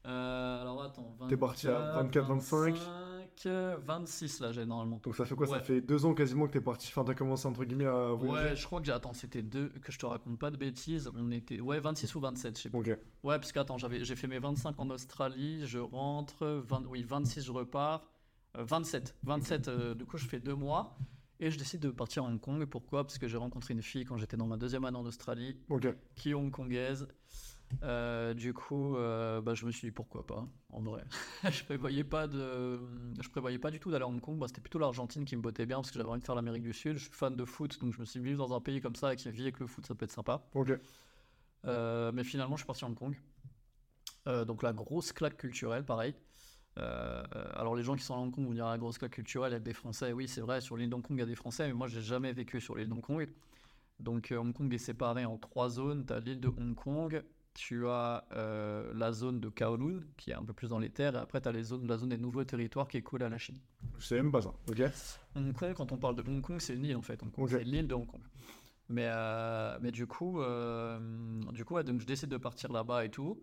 Euh, alors attends, T'es parti à 24, 25. 25, 26 là, j'ai normalement. Donc ça fait quoi? Ça fait deux ans quasiment que t'es parti. Enfin, t'as commencé entre guillemets à voyager. Ouais, je crois que j'ai. Attends, c'était deux. Que je te raconte pas de bêtises. On était. Ouais, 26 ou 27, je sais pas. Ouais, parce que attends, j'avais, j'ai fait mes 25 en Australie, je rentre. 20 oui, 26, je repars. Euh, 27. 27, euh, du coup, je fais deux mois. Et je décide de partir à Hong Kong. Pourquoi? Parce que j'ai rencontré une fille quand j'étais dans ma deuxième année en Australie, qui est hongkongaise. Euh, du coup, euh, bah, je me suis dit pourquoi pas, en vrai. je prévoyais pas de, je prévoyais pas du tout d'aller à Hong Kong. Bah, c'était plutôt l'Argentine qui me bottait bien parce que j'avais envie de faire l'Amérique du Sud. Je suis fan de foot, donc je me suis dit vivre dans un pays comme ça et qui vit avec le foot, ça peut être sympa. Ok. Euh, mais finalement, je suis parti à Hong Kong. Donc la grosse claque culturelle, pareil. Euh, alors les gens qui sont à Hong Kong vont dire la grosse claque culturelle avec des Français. Oui, c'est vrai, sur l'île d'Hong Kong, il y a des Français, mais moi, j'ai jamais vécu sur l'île d'Hong Kong. Donc euh, Hong Kong est séparé en trois zones. Tu as l'île de Hong Kong, tu as euh, la zone de Kowloon, qui est un peu plus dans les terres, et après, tu as les zones, la zone des nouveaux territoires qui est à la Chine. Je sais même pas ça. Ok. Hong Kong, quand on parle de Hong Kong, c'est une île en fait. Hong Kong, Ok. C'est l'île de Hong Kong. Mais, euh, mais du coup, du coup ouais, donc je décide de partir là-bas et tout.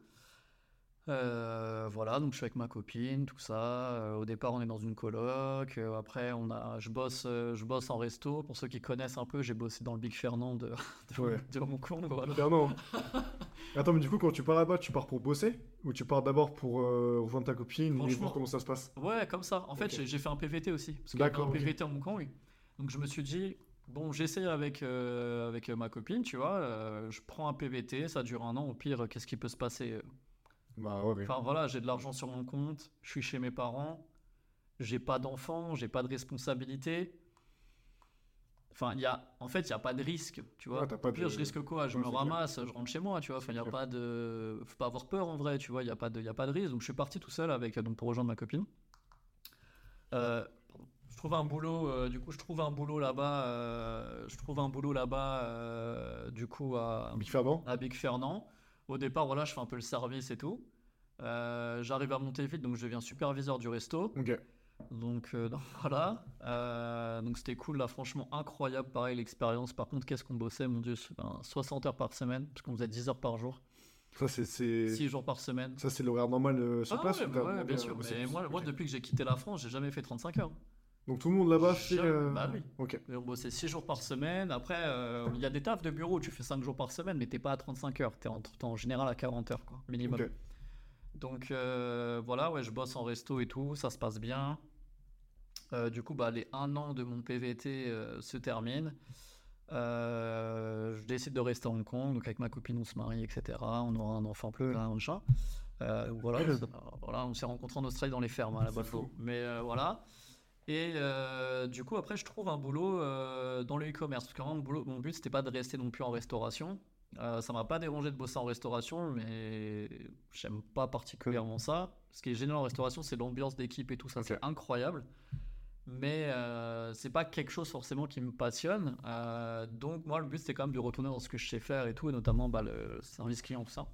Euh, voilà, donc je suis avec ma copine, tout ça. Euh, au départ, on est dans une coloc. Euh, après, on a, je bosse, je bosse en resto. Pour ceux qui connaissent un peu, j'ai bossé dans le Big Fernand de, de, Ouais. de Hong Kong. Voilà. Clairement. Attends, mais du coup, quand tu pars là-bas, tu pars pour bosser Ou tu pars d'abord pour rejoindre ta copine et voir comment ça se passe? Ouais, comme ça. En fait, j'ai- fait un PVT aussi. Parce D'accord, un. PVT à Hong Kong. Donc je me suis dit, bon, j'essaye avec, euh, avec ma copine, tu vois. euh, je prends un PVT, ça dure un an. Au pire, qu'est-ce qui peut se passer Bah ouais, ouais. Enfin voilà, j'ai de l'argent sur mon compte, je suis chez mes parents, j'ai pas d'enfants, j'ai pas de responsabilité. Enfin, y a, en fait, il n'y a pas de risque, tu vois. T'as pas Au pire, de- je risque quoi? Je Ouais, me c'est clair. ramasse, je rentre chez moi, tu vois. Enfin, il a pas de... Faut pas avoir peur, en vrai, tu vois. Il n'y a, pas de- y a pas de risque. Donc, je suis parti tout seul avec, donc, pour rejoindre ma copine. Euh, je trouve un boulot, euh, du coup, je trouve un boulot là-bas, euh, je trouve un boulot là-bas, euh, du coup, à, Big Fernand à Big Fernand. Au départ, voilà, je fais un peu le service et tout. Euh, J'arrive à monter vite, donc je deviens superviseur du resto. Donc, euh, donc voilà. Euh, donc c'était cool, là, franchement incroyable, pareil, l'expérience. Par contre, qu'est-ce qu'on bossait, mon Dieu, c'est, ben, 60 heures par semaine, parce qu'on faisait 10 heures par jour, Ça, c'est. c'est- 6 jours par semaine. Ça, c'est l'horaire normal sur Ah place ouais, ou ouais, bien sûr. Mais moi, moi, depuis que j'ai quitté la France, j'ai jamais fait 35 heures. Donc tout le monde là-bas fait. Euh, Bah oui. Ok. Et on bossait 6 jours par semaine. Après, euh, il y a des tafs de bureau où tu fais 5 jours par semaine, mais t'es pas à 35 heures. T'es en, t'es en général à 40 heures, quoi, minimum. Ok. Donc euh, voilà, ouais, je bosse en resto et tout, ça se passe bien. Euh, du coup, bah, les un an de mon PVT se terminent. Je décide de rester à Hong Kong, donc avec ma copine on se marie, etc. On aura un enfant tard, un chat. Voilà, voilà, on s'est rencontrés en Australie dans les fermes, à la C'est Buffalo. Mais voilà. Et euh, du coup, après, je trouve un boulot euh, dans le e-commerce. Parce que vraiment, mon, boulot- mon but, c'était pas de rester non plus en restauration. Euh, ça m'a pas dérangé de bosser en restauration, mais j'aime pas particulièrement ça. Ce qui est génial en restauration, c'est l'ambiance d'équipe et tout ça, c'est incroyable. Mais euh, c'est pas quelque chose forcément qui me passionne. Donc, moi, le but, c'était quand même de retourner dans ce que je sais faire et tout, et notamment bah, le service client, tout ça.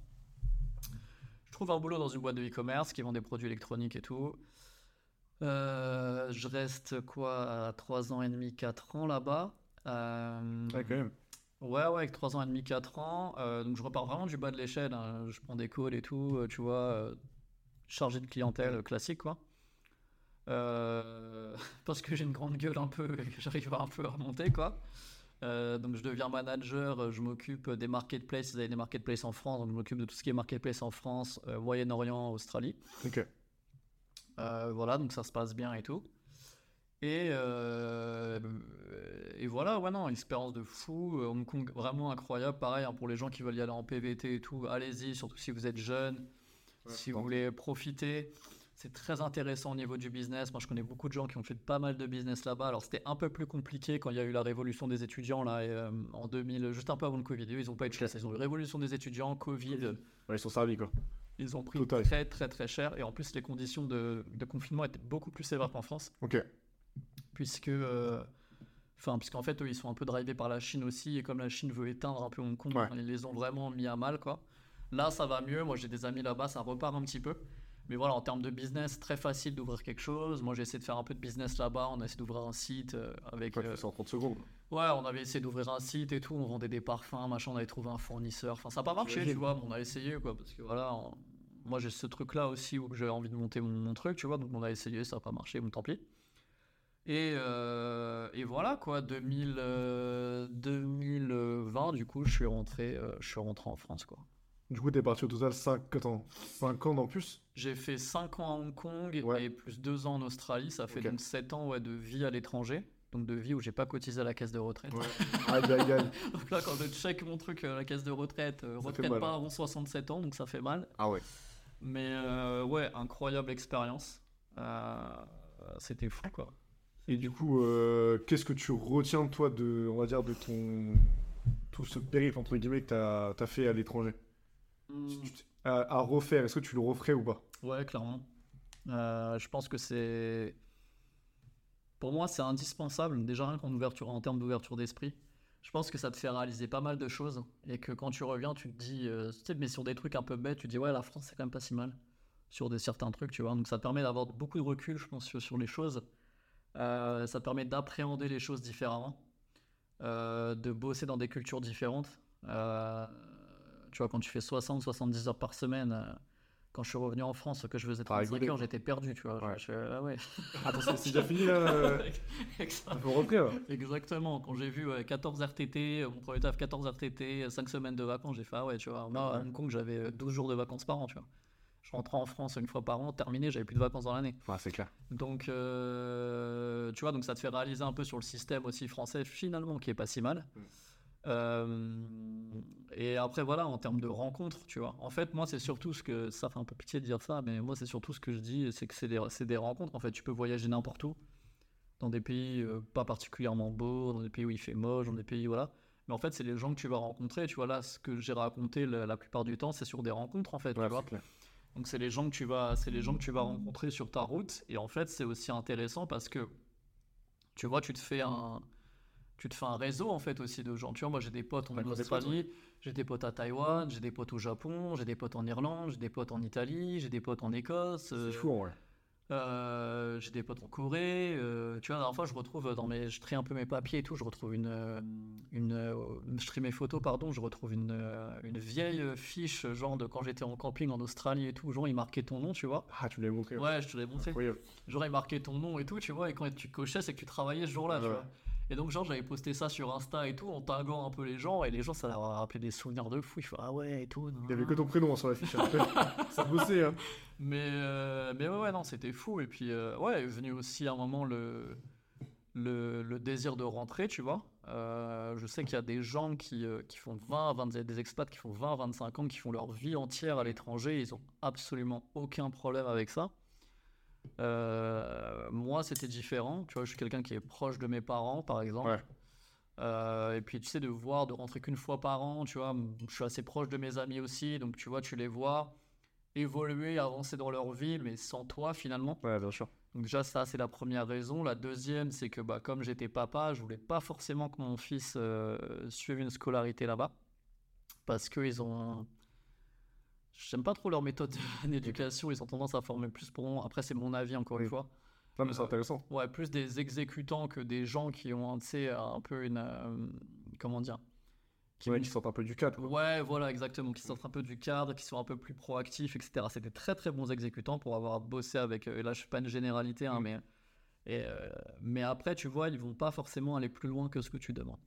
Je trouve un boulot dans une boîte de e-commerce qui vend des produits électroniques et tout. Euh, je reste quoi, à 3 ans et demi, 4 ans là-bas. Euh, Ouais, quand même. Ouais, ouais, avec 3 ans et demi, 4 ans. Euh, donc je repars vraiment du bas de l'échelle. hein. Je prends des calls et tout, euh, tu vois, chargé de clientèle classique, quoi. Parce que j'ai une grande gueule un peu et que j'arrive un peu à remonter, quoi. Donc je deviens manager, je m'occupe des marketplaces. Ils avaient des marketplaces en France, donc je m'occupe de tout ce qui est marketplace en France, Moyen-Orient, Australie. Ok. Euh, voilà, donc ça se passe bien et tout. Et, euh, et voilà, ouais, non, expérience de fou. euh, Hong Kong, vraiment incroyable. Pareil, hein, pour les gens qui veulent y aller en PVT et tout, allez-y, surtout si vous êtes jeune, Ouais, si vous voulez profiter. C'est très intéressant au niveau du business. Moi, je connais beaucoup de gens qui ont fait pas mal de business là-bas. Alors, c'était un peu plus compliqué quand il y a eu la révolution des étudiants, là, et, euh, en 2000, juste un peu avant le Covid. Ils n'ont pas eu de chance. Ils ont eu révolution des étudiants, Covid. Ouais, ils sont servis, quoi. Ils ont pris Total. très, très, très cher. Et en plus, les conditions de, de confinement étaient beaucoup plus sévères qu'en France. Ok. puisque euh, enfin puisqu'en fait eux ils sont un peu drivés par la Chine aussi. Et comme la Chine veut éteindre un peu Hong Kong Ouais. ils les ont vraiment mis à mal quoi. Là ça va mieux. Moi j'ai des amis là-bas ça repart un petit peu. Mais voilà en termes de business très facile d'ouvrir quelque chose. Moi j'ai essayé de faire un peu de business là-bas. On a essayé d'ouvrir un site euh, avec Ouais, euh, en 30 secondes. ouais on avait essayé d'ouvrir un site et tout. On vendait des parfums machin. On avait trouvé un fournisseur. Enfin ça n'a pas marché tu vois mais on a essayé quoi. Parce que voilà on- moi j'ai ce truc là aussi où j'ai envie de monter mon, mon truc tu vois donc on a essayé ça n'a pas marché bon tant pis et, euh, et voilà quoi, 2000, euh, 2020, du coup, je suis rentré, euh, je suis rentré en France quoi. Du coup, t'es parti au total 5, attends, 5 ans en plus J'ai fait 5 ans à Hong Kong Ouais. et plus 2 ans en Australie, ça fait donc 7 ans ouais, de vie à l'étranger, donc de vie où j'ai pas cotisé à la caisse de retraite. Ouais. Aïe, aïe. Donc là, quand je check mon truc, euh, la caisse de retraite, euh, retraite pas hein. avant 67 ans, donc ça fait mal. Ah ouais. Mais euh, ouais, incroyable expérience. Euh, C'était fou quoi. Et du coup, euh, qu'est-ce que tu retiens, toi, de, on va dire, de ton. tout ce périple, entre guillemets, que t'as as fait à l'étranger? Tu à, à refaire, est-ce que tu le referais ou pas? Ouais, clairement. Euh, je pense que c'est. Pour moi, c'est indispensable, déjà rien qu'en ouverture, en termes d'ouverture d'esprit. Je pense que ça te fait réaliser pas mal de choses et que quand tu reviens, tu te dis, euh, tu sais, mais sur des trucs un peu bêtes, tu te dis, ouais, la France, c'est quand même pas si mal sur des certains trucs, tu vois. Donc ça permet d'avoir beaucoup de recul, je pense, sur, les choses. Euh, ça permet d'appréhender les choses différemment, euh, de bosser dans des cultures différentes. Tu vois, quand tu fais 60-70 heures par semaine, quand je suis revenu en France, que je faisais T'as 35 rigolé, heures, j'étais perdu, tu vois. Ouais. Je- je- ah ouais. Attends, c'est c'est déjà fini là euh, faut là. Exactement. Quand j'ai vu ouais, 14 RTT, euh, mon premier taf 14 RTT, 5 semaines de vacances, j'ai fait ah ouais, tu vois. Moi, à. Hong Kong, j'avais euh, 12 jours de vacances par an, tu vois. Je rentrais en France une fois par an, terminé, j'avais plus de vacances dans l'année. Ouais, c'est clair. Donc, euh, tu vois, donc ça te fait réaliser un peu sur le système aussi français, finalement, qui est pas si mal. Mm. Euh, et après, voilà, en termes de rencontres, tu vois. En fait, moi, c'est surtout ce que. Ça fait un peu pitié de dire ça, mais moi, c'est surtout ce que je dis, c'est que c'est des, des rencontres. En fait, tu peux voyager n'importe où, dans des pays euh, pas particulièrement beaux, dans des pays où il fait moche, dans des pays, voilà. Mais en fait, c'est les gens que tu vas rencontrer. Tu vois, là, ce que j'ai raconté la, la plupart du temps, c'est sur des rencontres, en fait. Ouais, tu vois. c'est clair. Donc c'est les gens que tu vas, c'est les gens que tu vas rencontrer sur ta route. Et en fait, c'est aussi intéressant parce que tu vois, tu te fais un, tu te fais un réseau en fait aussi de gens. Tu vois, moi j'ai des potes en Ouais, Australie, j'ai des potes à Taïwan, j'ai des potes au Japon, j'ai des potes en Irlande, j'ai des potes en Italie, j'ai des potes en Écosse. euh, C'est fou en vrai. euh, j'ai des potes en Corée. euh, tu vois, la dernière fois, je retrouve dans mes, je trie un peu mes papiers et tout, je retrouve une, euh, une, euh, je trie mes photos, pardon, je retrouve une, euh, une vieille fiche, genre de quand j'étais en camping en Australie et tout, genre il marquait ton nom, tu vois. Ah, tu l'as montré. Ouais, je te l'ai montré. Genre il marquait ton nom et tout, tu vois, et quand tu cochais, c'est que tu travaillais ce jour-là, tu Ouais. vois. Et donc, genre, j'avais posté ça sur Insta et tout, en taguant un peu les gens, et les gens, ça leur a rappelé des souvenirs de fou. Ils font, ah ouais, et tout. Il y avait que ton prénom hein, sur la fiche. hein. ça bossait, hein. Mais, euh, mais ouais, ouais, non, c'était fou. Et puis, euh, ouais, est venu aussi à un moment le, le, le désir de rentrer, tu vois. Euh, je sais qu'il y a des gens qui, euh, qui font 20, 20, des expats qui font 20, 25 ans, qui font leur vie entière à l'étranger. Ils ont absolument aucun problème avec ça. Euh, moi, c'était différent. Tu vois, je suis quelqu'un qui est proche de mes parents, par exemple. Ouais. Euh, et puis, tu sais, de voir, de rentrer qu'une fois par an, tu vois, je suis assez proche de mes amis aussi. Donc, tu vois, tu les vois évoluer, avancer dans leur vie, mais sans toi, finalement. Ouais, bien sûr. Donc déjà ça c'est la première raison. La deuxième c'est que bah, comme j'étais papa, je voulais pas forcément que mon fils euh, suive une scolarité là-bas parce qu'ils ont j'aime pas trop leur méthode d'éducation, ils ont tendance à former plus pour après c'est mon avis encore une fois. Non, mais c'est Euh, intéressant. Ouais, plus des exécutants que des gens qui ont tu sais un peu une euh, comment dire qui Ouais, qui sortent un peu du cadre. quoi. Ouais, voilà, exactement, qui sortent un peu du cadre, qui sont un peu plus proactifs, etc. C'est des très très bons exécutants pour avoir bossé avec eux. Et là, je fais pas une généralité, hein, Mm. mais, et, euh, mais après, tu vois, ils vont pas forcément aller plus loin que ce que tu demandes.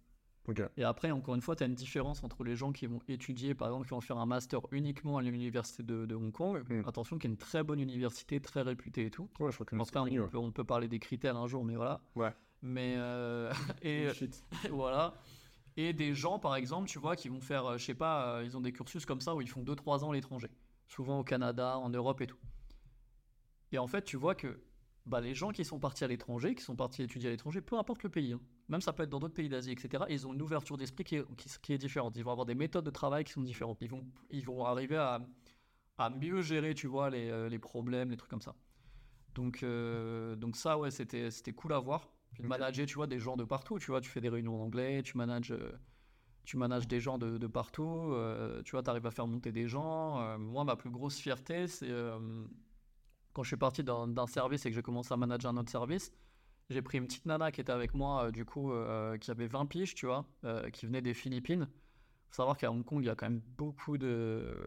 Et après, encore une fois, tu as une différence entre les gens qui vont étudier, par exemple, qui vont faire un master uniquement à l'université de, de Hong Kong. Mm. Attention, qui est une très bonne université, très réputée et tout. Ouais, je crois que Enfin, on, peut, on peut parler des critères un jour, mais voilà. Ouais. Mais euh, et, Shit. voilà. Et des gens, par exemple, tu vois, qui vont faire, euh, je sais pas, euh, ils ont des cursus comme ça où ils font 2-3 ans à l'étranger. Souvent au Canada, en Europe et tout. Et en fait, tu vois que bah, les gens qui sont partis à l'étranger, qui sont partis étudier à l'étranger, peu importe le pays, hein, même ça peut être dans d'autres pays d'Asie, etc., ils ont une ouverture d'esprit qui est, qui, qui est différente. Ils vont avoir des méthodes de travail qui sont différentes. Ils vont, ils vont arriver à, à mieux gérer, tu vois, les, euh, les problèmes, les trucs comme ça. Donc, euh, donc ça, ouais, c'était, c'était cool à voir. Puis de manager, tu vois, des gens de partout, tu vois, tu fais des réunions en anglais, tu manages, euh, tu manages des gens de, de partout, euh, tu vois, tu arrives à faire monter des gens. Moi, ma plus grosse fierté, c'est quand je suis parti d'un, service et que j'ai commencé à manager un autre service, j'ai pris une petite nana qui était avec moi, euh, du coup, euh, qui avait 20 piges, tu vois, euh, qui venait des Philippines. Faut savoir qu'à Hong Kong, il y a quand même beaucoup de.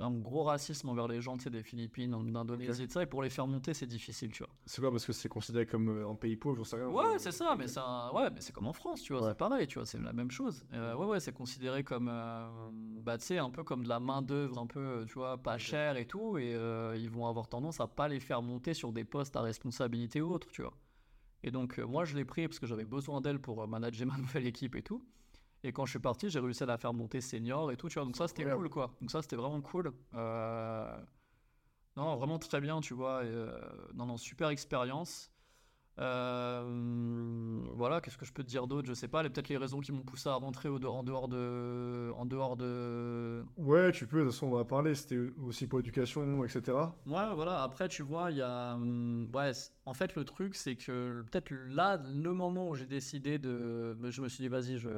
un gros racisme envers les gens, tu sais, des Philippines, d'Indonésie ça, et pour les faire monter, c'est difficile, tu vois. C'est quoi parce que c'est considéré comme euh, un pays pauvre, j'en sais rien. Ouais, c'est ça, mais c'est un- ouais, mais c'est comme en France, tu vois, Ouais. c'est pareil, tu vois, c'est la même chose. Euh, ouais, ouais, c'est considéré comme, euh, bah, tu sais, un peu comme de la main d'œuvre, un peu, tu vois, pas chère et tout, et euh, ils vont avoir tendance à pas les faire monter sur des postes à responsabilité ou autre, tu vois. Et donc, moi, je l'ai pris parce que j'avais besoin d'elle pour manager ma nouvelle équipe et tout. Et quand je suis parti, j'ai réussi à la faire monter senior et tout, tu vois. Donc ça, c'était cool, quoi. Donc ça, c'était vraiment cool. Euh, Non, vraiment très bien, tu vois. et, euh, Non, non, super expérience. Euh, Voilà, qu'est-ce que je peux te dire d'autre? Je sais pas, peut-être les raisons qui m'ont poussé à rentrer au- en dehors de... En dehors de... Ouais, tu peux, de toute façon, on va parler. C'était aussi pour l'éducation, etc. Ouais, voilà. Après, tu vois, il y a. hum, Ouais, en fait, le truc, c'est que peut-être là, le moment où j'ai décidé de. Je me suis dit, vas-y, je,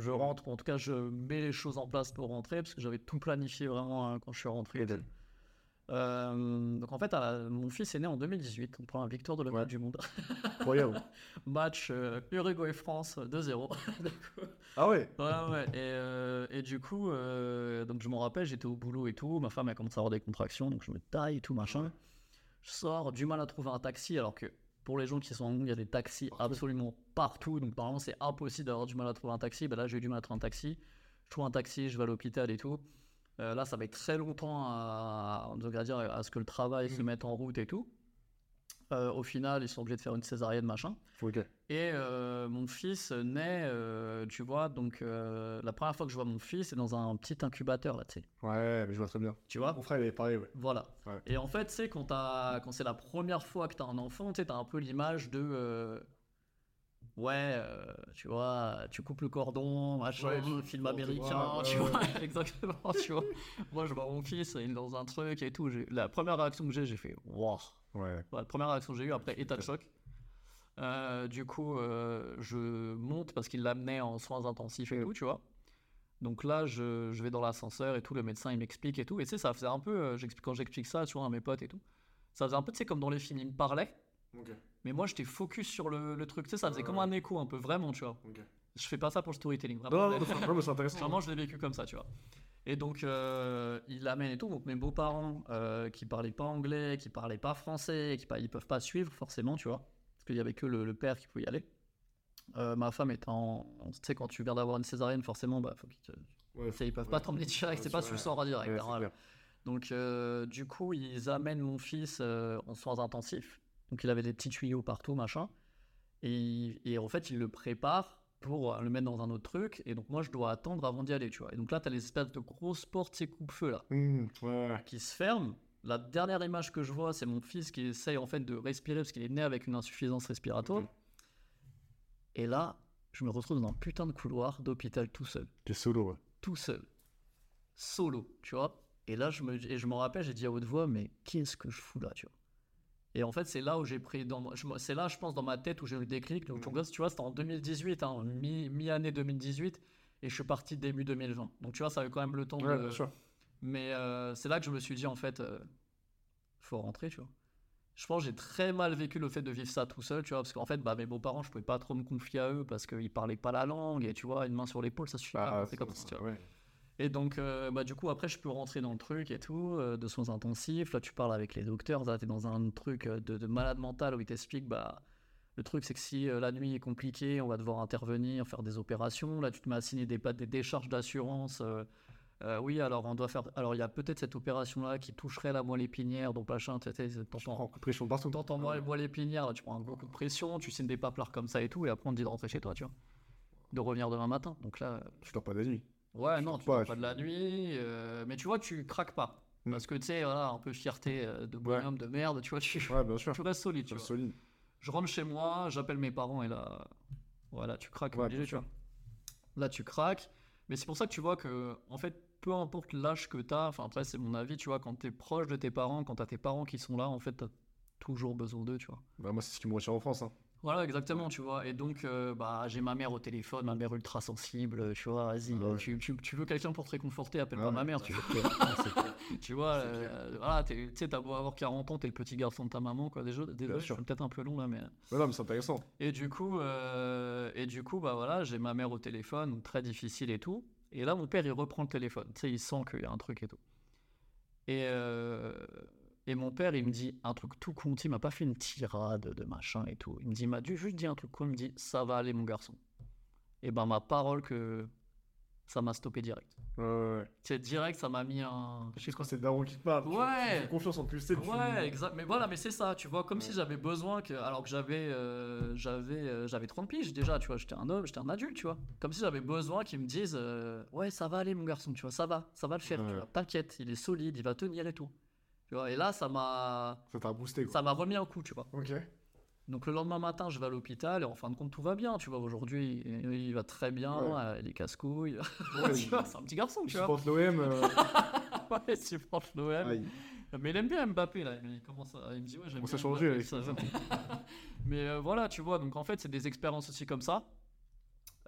je rentre. En tout cas, je mets les choses en place pour rentrer, parce que j'avais tout planifié vraiment hein, quand je suis rentré. Euh, donc, en fait, la- mon fils est né en 2018. On prend la victoire de la Ouais. Coupe du Monde. Incroyable. Match euh, Uruguay-France 2-0. ah ouais Ouais, ouais. Et, euh, et du coup, euh, donc je m'en rappelle, j'étais au boulot et tout. Ma femme, elle commence à avoir des contractions, donc je me taille et tout, machin. Je sors, du mal à trouver un taxi, alors que pour les gens qui sont en il y a des taxis absolument partout. Donc, normalement, c'est impossible d'avoir du mal à trouver un taxi. Ben là, j'ai eu du mal à trouver un taxi. Je trouve un taxi, je vais à l'hôpital et tout. Euh, là, ça va être très longtemps à, dire, à ce que le travail se Mhm. mette en route et tout. Euh, au final, ils sont obligés de faire une césarienne, machin. Et euh, mon fils naît, euh, tu vois, donc la première fois que je vois mon fils, c'est dans un petit incubateur, là, tu sais. Ouais, mais je vois très bien. Tu vois Mon frère, il est pareil, ouais. Voilà. Ouais. Et en fait, tu sais, quand, t'as- quand c'est la première fois que tu as un enfant, tu sais, tu as un peu l'image de. ouais, euh, tu vois, tu coupes le cordon, machin, Ouais, film américain, tu ouais, vois, exactement, tu vois. Moi, je vois mon fils, il est dans un truc et tout. La première réaction que j'ai, j'ai fait, waouh. Ouais. Ouais, la première réaction que j'ai eue après état de choc. Euh, du coup, euh, je monte parce qu'il l'amenait en soins intensifs et tout, tu vois. Donc là, je, je vais dans l'ascenseur et tout, le médecin il m'explique et tout. Et tu sais, ça faisait un peu, euh, j'explique- quand j'explique ça, tu vois, à mes potes et tout, ça faisait un peu, tu sais, comme dans les films, ils me parlaient, Ok. mais moi j'étais focus sur le, le truc, tu sais, ça faisait Ouais, comme ouais. un écho un peu, vraiment, tu vois. Je fais pas ça pour le storytelling, Non, vraiment. non, non, c'est- non, mais c'est intéressant. Vraiment, je l'ai vécu comme ça, tu vois. Et donc, euh, il l'amène et tout. Donc, mes beaux-parents euh, qui parlaient pas anglais, qui parlaient pas français, qui ils peuvent pas suivre forcément, tu vois. Parce qu'il y avait que le, le père qui pouvait y aller. Euh, ma femme étant. Tu sais, quand tu viens d'avoir une césarienne, forcément, bah, faut qu'ils te- Ouais, ils peuvent ouais. pas t'emmener direct, Ouais, c'est pas tu le direct. Hein. Donc, euh, du coup, ils amènent mon fils euh, en soins intensifs. Donc, il avait des petits tuyaux partout, machin. Et en fait, ils le préparent pour euh, le mettre dans un autre truc. Et donc, moi, je dois attendre avant d'y aller, tu vois. Et donc là, tu as les espèces de grosses portes, ces coupe-feu, là, Mmh, ouais, qui se ferment. la dernière image que je vois, c'est mon fils qui essaye en fait de respirer parce qu'il est né avec une insuffisance respiratoire. Et là, je me retrouve dans un putain de couloir d'hôpital tout seul. T'es solo, ouais. Tout seul. Solo, tu vois. Et là, je me, et je me rappelle, j'ai dit à haute voix, mais qu'est-ce que je fous là, tu vois. Et en fait, c'est là où j'ai pris. dans C'est là, je pense, dans ma tête où j'ai eu le déclic. Donc, tu vois, c'était en 2018, hein, mi- mi-année 2018. Et je suis parti début 2020. Donc, tu vois, ça avait quand même le temps Ouais, de. bien sûr. Mais euh, c'est là que je me suis dit, en fait, euh, faut rentrer, tu vois. Je pense que j'ai très mal vécu le fait de vivre ça tout seul, tu vois, parce qu'en fait, bah, mes beaux-parents, je pouvais pas trop me confier à eux parce qu'ils parlaient pas la langue, et tu vois, une main sur l'épaule, ça suffit pas, Ah, c'est comme ça, tu vois. ouais. Et donc, euh, bah, du coup, après, je peux rentrer dans le truc et tout, euh, de soins intensifs. Là, tu parles avec les docteurs. Tu es dans un truc euh, de, de malade mental où ils t'expliquent bah, le truc, c'est que si euh, la nuit est compliquée, on va devoir intervenir, faire des opérations. Là, tu te mets à signer des, décharges d'assurance. oui, alors on doit faire. Alors, il y a peut-être cette opération-là qui toucherait la moelle épinière, donc machin, tu t'entends- pression partout. T'entends moi, moi l'épinière, là, tu prends un gros coup de pression, tu signes des paplards comme ça et tout, et après on te dit de rentrer chez toi, tu vois. De revenir demain matin. Donc là, Tu dors pas de la nuit. Ouais, Tu non, tu pas, pas tu- de la nuit, euh, mais tu vois, tu craques pas. Mm. Parce que tu sais, voilà, un peu fierté euh, de bonhomme de merde, tu vois, tu, Ouais, bien sûr. tu restes solide, tu Tu vois. solide. Je rentre chez moi, j'appelle mes parents et là, voilà, tu craques, Ouais, obligé, tu vois. Là, tu craques, mais c'est pour ça que tu vois que, en fait, peu importe l'âge que t'as, enfin après, c'est mon avis, tu vois, quand t'es proche de tes parents, quand t'as tes parents qui sont là, en fait, t'as toujours besoin d'eux, tu vois. Bah, moi, c'est ce qui me retient en France. Hein. Voilà, exactement, tu vois. Et donc, euh, bah, j'ai ma mère au téléphone, ma mère ultra sensible, tu vois, vas-y, Ah ouais. tu, tu- tu veux quelqu'un pour te réconforter, appelle Ah pas ouais. ma mère, tu vois. tu vois, euh, voilà, tu sais, t'as beau avoir 40 ans, t'es le petit garçon de ta maman, quoi, déjà, désolé, je suis peut-être un peu long là, mais... Ouais, non, mais c'est intéressant. Et du coup, euh, et du coup, bah voilà, j'ai ma mère au téléphone, très difficile et tout. Et là, mon père, il reprend le téléphone. Tu sais, il sent qu'il y a un truc et tout. Et, euh, et mon père, il me dit un truc tout con. tu Il m'a pas fait une tirade de machin et tout. Il me dit, il m'a dû juste dit un truc con. Il me dit, ça va aller, mon garçon. Et ben, ma parole que ça m'a stoppé direct. Ouais, ouais, ouais. Tu sais, direct, ça m'a mis un. Je sais que c'est le daron qui te parle. Tu- Ouais. Tu fais confiance en plus. tu tu- Ouais, exact. Mais voilà, mais c'est ça, tu vois, comme si j'avais besoin que, alors que j'avais, euh, j'avais, euh, j'avais 30 piges déjà, tu vois, j'étais un homme, j'étais un adulte, tu vois. Comme si j'avais besoin qu'ils me disent, euh, ouais, ça va aller, mon garçon, tu vois, ça va, ça va le faire, tu vois. T'inquiète, il est solide, il va tenir et tout. Tu vois, et là, ça m'a, Ça t'a boosté, quoi. ça m'a remis un coup, tu vois. Ok. Donc le lendemain matin, je vais à l'hôpital et en fin de compte, tout va bien, tu vois. Aujourd'hui, il, il va très bien, Ouais. euh, il est. Ouais, vois, c'est un petit garçon, Tu vois. l'OM. euh, Ouais, il supporte l'OM. Mais il aime bien Mbappé là. Il commence à... il me dit ouais j'aime bien a changé Mbappé, avec ça, ça. Mais euh, voilà tu vois donc en fait c'est des expériences aussi comme ça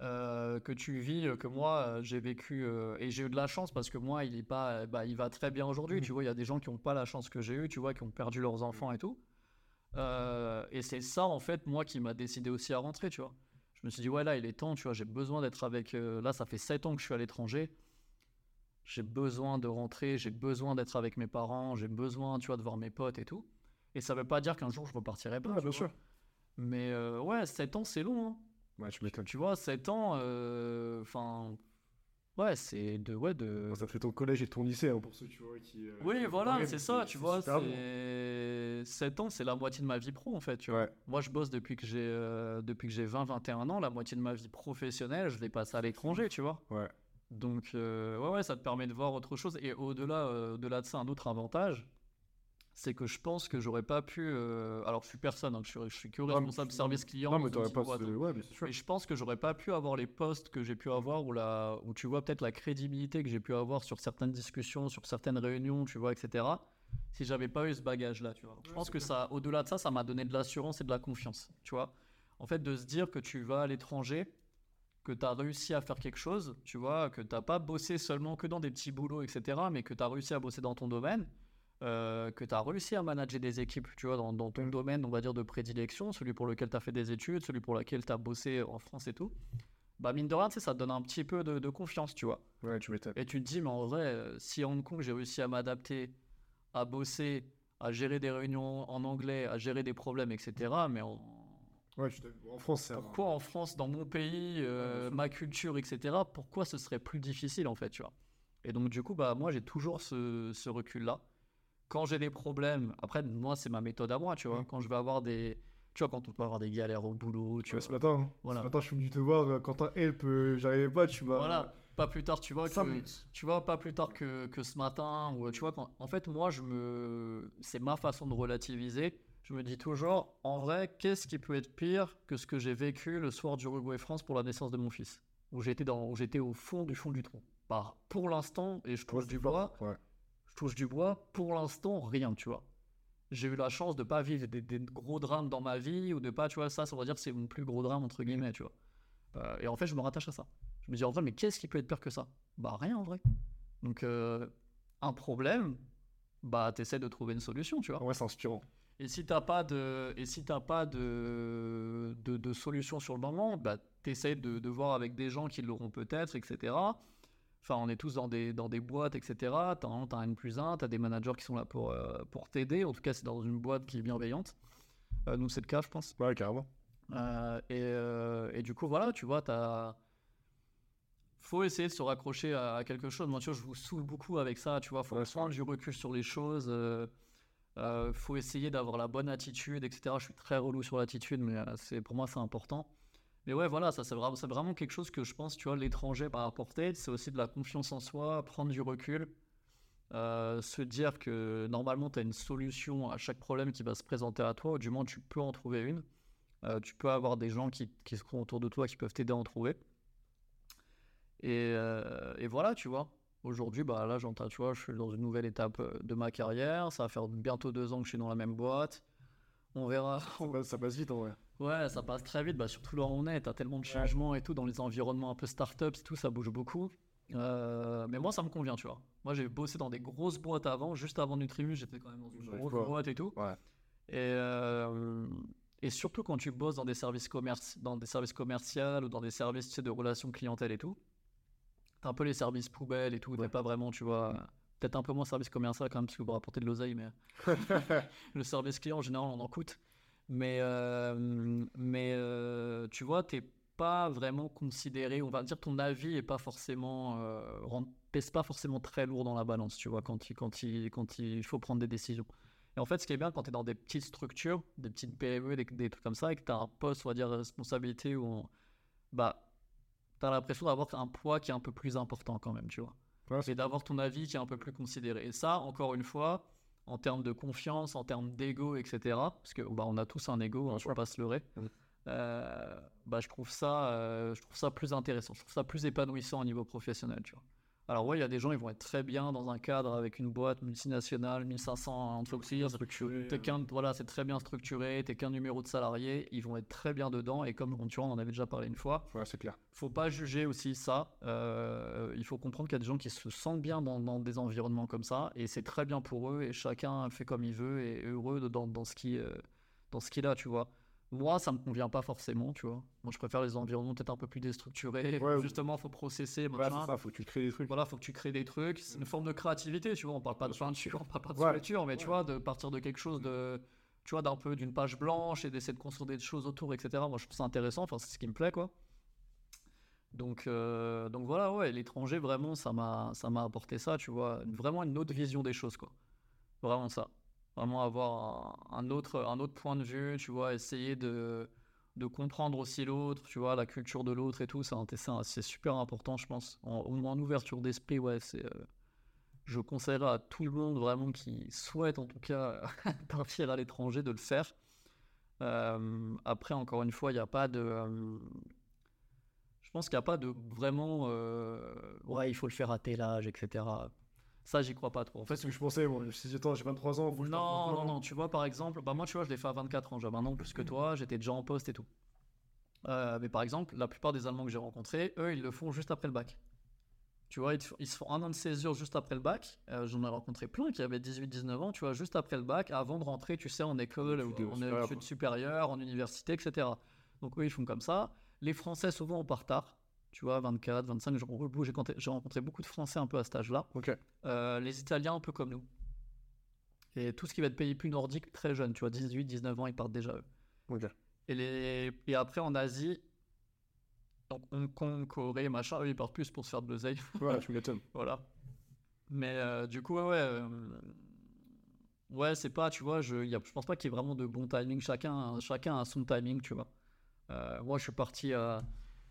euh, que tu vis euh, que moi euh, j'ai vécu euh, et j'ai eu de la chance parce que moi il est pas bah, il va très bien aujourd'hui Mhm. tu vois il y a des gens qui ont pas la chance que j'ai eu tu vois qui ont perdu leurs enfants et tout Euh, et c'est ça en fait moi qui m'a décidé aussi à rentrer tu vois je me suis dit ouais là il est temps tu vois j'ai besoin d'être avec là ça fait 7 ans que je suis à l'étranger j'ai besoin de rentrer, j'ai besoin d'être avec mes parents, j'ai besoin, tu vois, de voir mes potes et tout. Et ça veut pas dire qu'un jour je repartirai pas. Tu bien vois. sûr. Mais euh, ouais, 7 ans, c'est long. hein. Ouais, tu m'étonnes. Tu vois, 7 ans, euh, enfin. ouais, c'est de. Ouais, de... Ça fait ton collège et ton lycée, hein, pour ceux tu vois, qui. euh, Oui, qui voilà, c'est ça, tu vois. super long. c'est 7 ans, c'est la moitié de ma vie pro, en fait, tu vois. Ouais. Moi, je bosse depuis que j'ai euh, depuis que j'ai 20-21 ans. La moitié de ma vie professionnelle, je l'ai passée à l'étranger, tu vois. Ouais. Donc, euh, ouais, ouais, ça te permet de voir autre chose. Et au-delà euh, au-delà de ça, un autre avantage, c'est que je pense que j'aurais pas pu. euh, alors, je suis personne, hein, je, suis, je suis que mais responsable service client. Non, mais t'aurais pas. Ouais, sûr. Et je pense que j'aurais pas pu avoir les postes que j'ai pu avoir ou, la, où tu vois peut-être la crédibilité que j'ai pu avoir sur certaines discussions, sur certaines réunions, tu vois, etc. Si j'avais pas eu ce bagage-là, tu vois. je Ouais, pense que clair. ça, au-delà de ça, ça m'a donné de l'assurance et de la confiance, tu vois. En fait, de se dire que tu vas à l'étranger, que tu as réussi à faire quelque chose, tu vois, que tu n'as pas bossé seulement que dans des petits boulots, etc., mais que tu as réussi à bosser dans ton domaine, euh, que tu as réussi à manager des équipes, tu vois, dans, dans ton domaine, on va dire, de prédilection, celui pour lequel tu as fait des études, celui pour lequel tu as bossé en France et tout, bah mine de rien, ça te donne un petit peu de, de confiance, tu vois. Ouais, tu m'étonnes. Et tu te dis, mais en vrai, euh, si à Hong Kong, j'ai réussi à m'adapter, à bosser, à gérer des réunions en anglais, à gérer des problèmes, etc., mais en, Ouais, en France, c'est. pourquoi en France, dans mon pays, euh, ma culture, etc., pourquoi ce serait plus difficile en fait, tu vois? Et donc du coup, bah moi j'ai toujours ce, ce recul-là. Quand j'ai des problèmes, après moi c'est ma méthode à moi, tu vois. Mm. Quand je vais avoir des, tu vois, quand on peut avoir des galères au boulot, tu vois, ce matin, hein. Voilà. ce matin, je suis venu te voir, euh, Quentin Help, euh, j'arrivais pas, tu m'as. Voilà. pas plus tard, tu vois, Cinq que, minutes. tu vois, pas plus tard que, que ce matin, ou tu vois, quand, en fait, moi, je me, c'est ma façon de relativiser. Je me dis toujours, en vrai, qu'est-ce qui peut être pire que ce que j'ai vécu le soir d'Uruguay-France pour la naissance de mon fils, où j'étais dans, où au fond du fond du trou. Bah, pour l'instant, et je touche du bois, Ouais. Je touche du bois, pour l'instant, rien, tu vois. J'ai eu la chance de pas vivre des, des gros drames dans ma vie, ou de pas, tu vois, ça, ça veut dire que c'est mon plus gros drame, entre guillemets, tu vois. Euh, et en fait, je me rattache à ça. Je me dis, en vrai, mais qu'est-ce qui peut être pire que ça? Bah, rien, en vrai. Donc, euh, un problème, bah, t'essaies de trouver une solution, tu vois. Ouais, c'est inspirant. Et si t'as pas de, et si t'as pas de, de, de solution sur le moment, bah, t'essaies de, de voir avec des gens qui l'auront peut-être, etc. Enfin, on est tous dans des, dans des boîtes, etc. T'as un, N plus 1, t'as des managers qui sont là pour, euh, pour t'aider. En tout cas, c'est dans une boîte qui est bienveillante. Euh, nous, c'est le cas, je pense. Ouais, carrément. Euh, et, euh, et du coup, voilà, tu vois, t'as. Faut essayer de se raccrocher à, à quelque chose. Moi, tu vois, je vous saoule beaucoup avec ça, tu vois. Faut Ouais, prendre du recul sur les choses. euh, faut essayer d'avoir la bonne attitude, etc. Je suis très relou sur l'attitude, mais c'est pour moi, c'est important. Mais ouais, voilà, ça, c'est vraiment, quelque chose que je pense, tu vois, l'étranger va apporter. C'est aussi de la confiance en soi, prendre du recul. euh, se dire que normalement, tu as une solution à chaque problème qui va se présenter à toi, du moins, tu peux en trouver une. Euh, tu peux avoir des gens qui, qui seront autour de toi qui peuvent t'aider à en trouver. Et, euh, voilà, tu vois. Aujourd'hui, bah là, j'entends, tu vois, je suis dans une nouvelle étape de ma carrière. Ça va faire bientôt deux ans que je suis dans la même boîte. On verra. Ça passe vite en vrai. Ouais, ça passe très vite, bah, surtout là où on est. T'as tellement de changements et tout dans les environnements un peu start-up, tout, ça bouge beaucoup. Euh, mais moi, ça me convient, tu vois. Moi, j'ai bossé dans des grosses boîtes avant. Juste avant Nutrimus, j'étais quand même dans une grosse boîte et tout. Ouais. Et, euh, et surtout quand tu bosses dans des services, dans des services commerciaux ou dans des services tu sais, de relations clientèle et tout, t'as un peu les services poubelles et tout, t'es Ouais. pas vraiment, tu vois, peut-être un peu moins service commercial quand même, parce que vous rapportez de l'oseille, mais le service client en général on en coûte. Mais, euh, mais euh, tu vois, t'es pas vraiment considéré, on va dire ton avis est pas forcément, euh, pèse pas forcément très lourd dans la balance, tu vois, quand il, quand il, quand il faut prendre des décisions. Et en fait, ce qui est bien quand tu es dans des petites structures, des petites PME, des, des trucs comme ça, et que tu as un poste, on va dire, responsabilité où on- bah, tu as l'impression d'avoir un poids qui est un peu plus important quand même, tu vois. Ouais, Et d'avoir ton avis qui est un peu plus considéré. Et ça, encore une fois, en termes de confiance, en termes d'ego, etc., parce que bah, on a tous un ego, on ne faut pas se leurrer, euh, bah, je, trouve ça, euh, je trouve ça plus intéressant, je trouve ça plus épanouissant au niveau professionnel, tu vois. Alors ouais, il y a des gens, ils vont être très bien dans un cadre avec une boîte multinationale, 1500 entreprises, structuré. T'es qu'un, voilà, c'est très bien structuré, t'es qu'un numéro de salarié, ils vont être très bien dedans, et comme tu vois, on en avait déjà parlé une fois, Ouais, c'est clair. faut pas juger aussi ça. euh, il faut comprendre qu'il y a des gens qui se sentent bien dans, dans des environnements comme ça, et c'est très bien pour eux, et chacun fait comme il veut, et est heureux dans ce qui, euh, dans ce qu'il a, tu vois. Moi, ça me convient pas forcément, tu vois. Moi, je préfère les environnements peut-être un peu plus déstructurés. Ouais. Justement, faut processer, c'est ça, faut que tu crées des trucs. Voilà, faut que tu crées des trucs. C'est une forme de créativité, tu vois. On parle pas de peinture, on parle pas de Ouais. sculpture, mais tu vois, de partir de quelque chose de, tu vois, d'un peu d'une page blanche et d'essayer de construire des choses autour, etc. Moi, je trouve ça intéressant. Enfin, c'est ce qui me plaît, quoi. Donc, euh, donc voilà, ouais, l'étranger, vraiment, ça m'a, ça m'a apporté ça, tu vois, vraiment une autre vision des choses, quoi. Vraiment ça. Vraiment avoir un, autre, un autre point de vue, tu vois, essayer de, de comprendre aussi l'autre, tu vois, la culture de l'autre et tout, c'est super important, je pense. En, en ouverture d'esprit, ouais, c'est. euh, je conseillerais à tout le monde vraiment qui souhaite en tout cas partir à l'étranger de le faire. Euh, après, encore une fois, il n'y a pas de. euh, je pense qu'il n'y a pas de vraiment. euh, ouais, il faut le faire à tel âge, etc. Ça, j'y crois pas trop. En fait, c'est ce que je pensais. Moi, attends, j'ai 23 ans. non, non, non, tu vois, par exemple, bah moi, tu vois, je l'ai fait à 24 ans, j'avais un an plus que toi, j'étais déjà en poste et tout. Euh, mais par exemple, la plupart des Allemands que j'ai rencontrés, eux, ils le font juste après le bac. Tu vois, ils, se font un an de césure juste après le bac. Euh, J'en ai rencontré plein qui avaient 18-19 ans, tu vois, juste après le bac, avant de rentrer, tu sais, en école, en études supérieures, en université, etc. Donc, eux, ils font comme ça. Les Français, souvent, on part tard. Tu vois, 24, 25, j'ai rencontré- beaucoup de Français un peu à cet âge-là. Euh, les Italiens un peu comme nous. Et tout ce qui va être pays plus nordique, très jeune, tu vois, 18, 19 ans, ils partent déjà eux. Et, les... et après en Asie, donc Hong Kong, Corée, machin, eux ils partent plus pour se faire de l'oseille. Voilà, tu m'étonnes. voilà. Mais euh, du coup, ouais, ouais, euh, ouais, c'est pas, tu vois, je, y a, je pense pas qu'il y ait vraiment de bon timing. Chacun, chacun a son timing, tu vois. Moi, je suis parti à,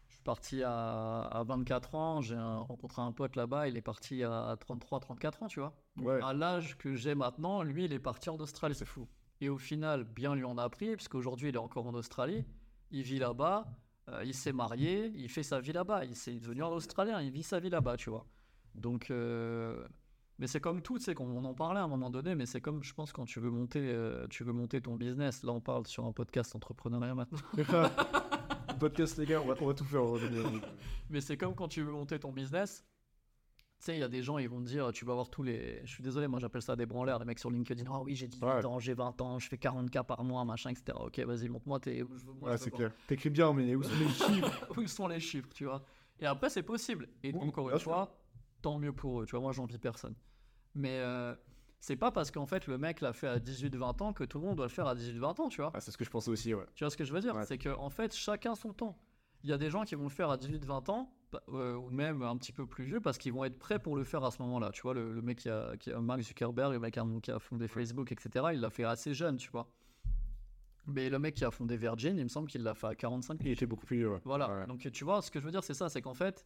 Je suis parti à, à 24 ans, j'ai rencontré un pote là-bas, il est parti à 33, 34 ans, tu vois. Ouais. À l'âge que j'ai maintenant, lui, il est parti en Australie. C'est fou. Et au final, bien lui en a appris, puisqu'aujourd'hui, il est encore en Australie. Il vit là-bas, euh, il s'est marié, il fait sa vie là-bas. Il s'est devenu un Australien, il vit sa vie là-bas, tu vois. Donc, euh, mais c'est comme tout, sais, qu'on on en parlait à un moment donné, mais c'est comme, je pense, quand tu veux monter, euh, tu veux monter ton business. Là, on parle sur un podcast entrepreneuriat maintenant. Podcast, les gars, on va, on va tout faire. Mais c'est comme quand tu veux monter ton business. Tu sais, il y a des gens, ils vont te dire, tu vas voir tous les. Je suis désolé, moi j'appelle ça des branleurs, les mecs sur LinkedIn. Ah oui, j'ai 18 Ouais. ans, j'ai 20 ans, je fais 40K par mois, machin, etc. Ok, vas-y, montre-moi tes. Ouais, c'est clair. T'écris bien, mais où sont les chiffres? Où sont les chiffres, tu vois? Et après, c'est possible. Et Oui, encore une fois, tant mieux pour eux. Tu vois, moi, j'envie personne. Mais euh, c'est pas parce qu'en fait, le mec l'a fait à 18-20 ans que tout le monde doit le faire à 18-20 ans, tu vois. Ah, c'est ce que je pensais aussi, ouais. Tu vois ce que je veux dire? Ouais. C'est que en fait, chacun son temps. Il y a des gens qui vont le faire à 18-20 ans, euh, ou même un petit peu plus vieux, parce qu'ils vont être prêts pour le faire à ce moment-là. Tu vois, le, le mec qui a, qui a Mark Zuckerberg, le mec qui a, fondé Facebook, etc., il l'a fait assez jeune, tu vois. Mais le mec qui a fondé Virgin, il me semble qu'il l'a fait à 45 Il était beaucoup plus vieux, ouais. voilà. Ouais. Donc tu vois, ce que je veux dire, c'est ça, c'est qu'en fait,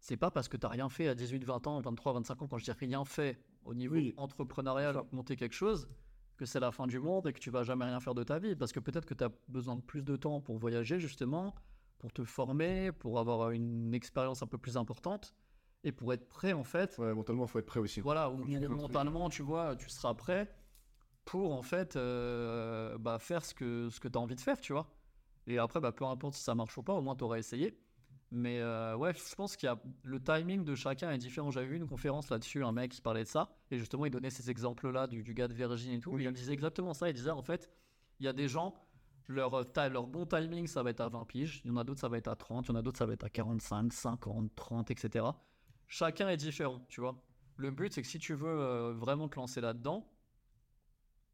c'est pas parce que tu n'as rien fait à 18, 20 ans, 23, 25 ans, quand je dis rien fait au niveau Oui. entrepreneurial, Ça. monter quelque chose, que c'est la fin du monde et que tu vas jamais rien faire de ta vie. Parce que peut-être que tu as besoin de plus de temps pour voyager, justement, pour te former, pour avoir une expérience un peu plus importante et pour être prêt, en fait, Ouais, mentalement, faut être prêt aussi. voilà, ou mentalement, tu vois, tu seras prêt pour en fait euh, bah, faire ce que, ce que tu as envie de faire, tu vois. Et après, bah, peu importe si ça marche ou pas, au moins tu auras essayé. Mais euh, ouais, je pense qu'il y a le timing de chacun est différent. J'avais vu une conférence là-dessus, un mec qui parlait de ça, et justement il donnait ces exemples-là du, du gars de Virgin et tout. Oui. Et il disait exactement ça. Il disait en fait, il y a des gens, leur, euh, leur bon timing ça va être à 20 piges, il y en a d'autres ça va être à 30, il y en a d'autres ça va être à 45, 50, 30, etc. Chacun est différent, tu vois. Le but c'est que si tu veux euh, vraiment te lancer là-dedans,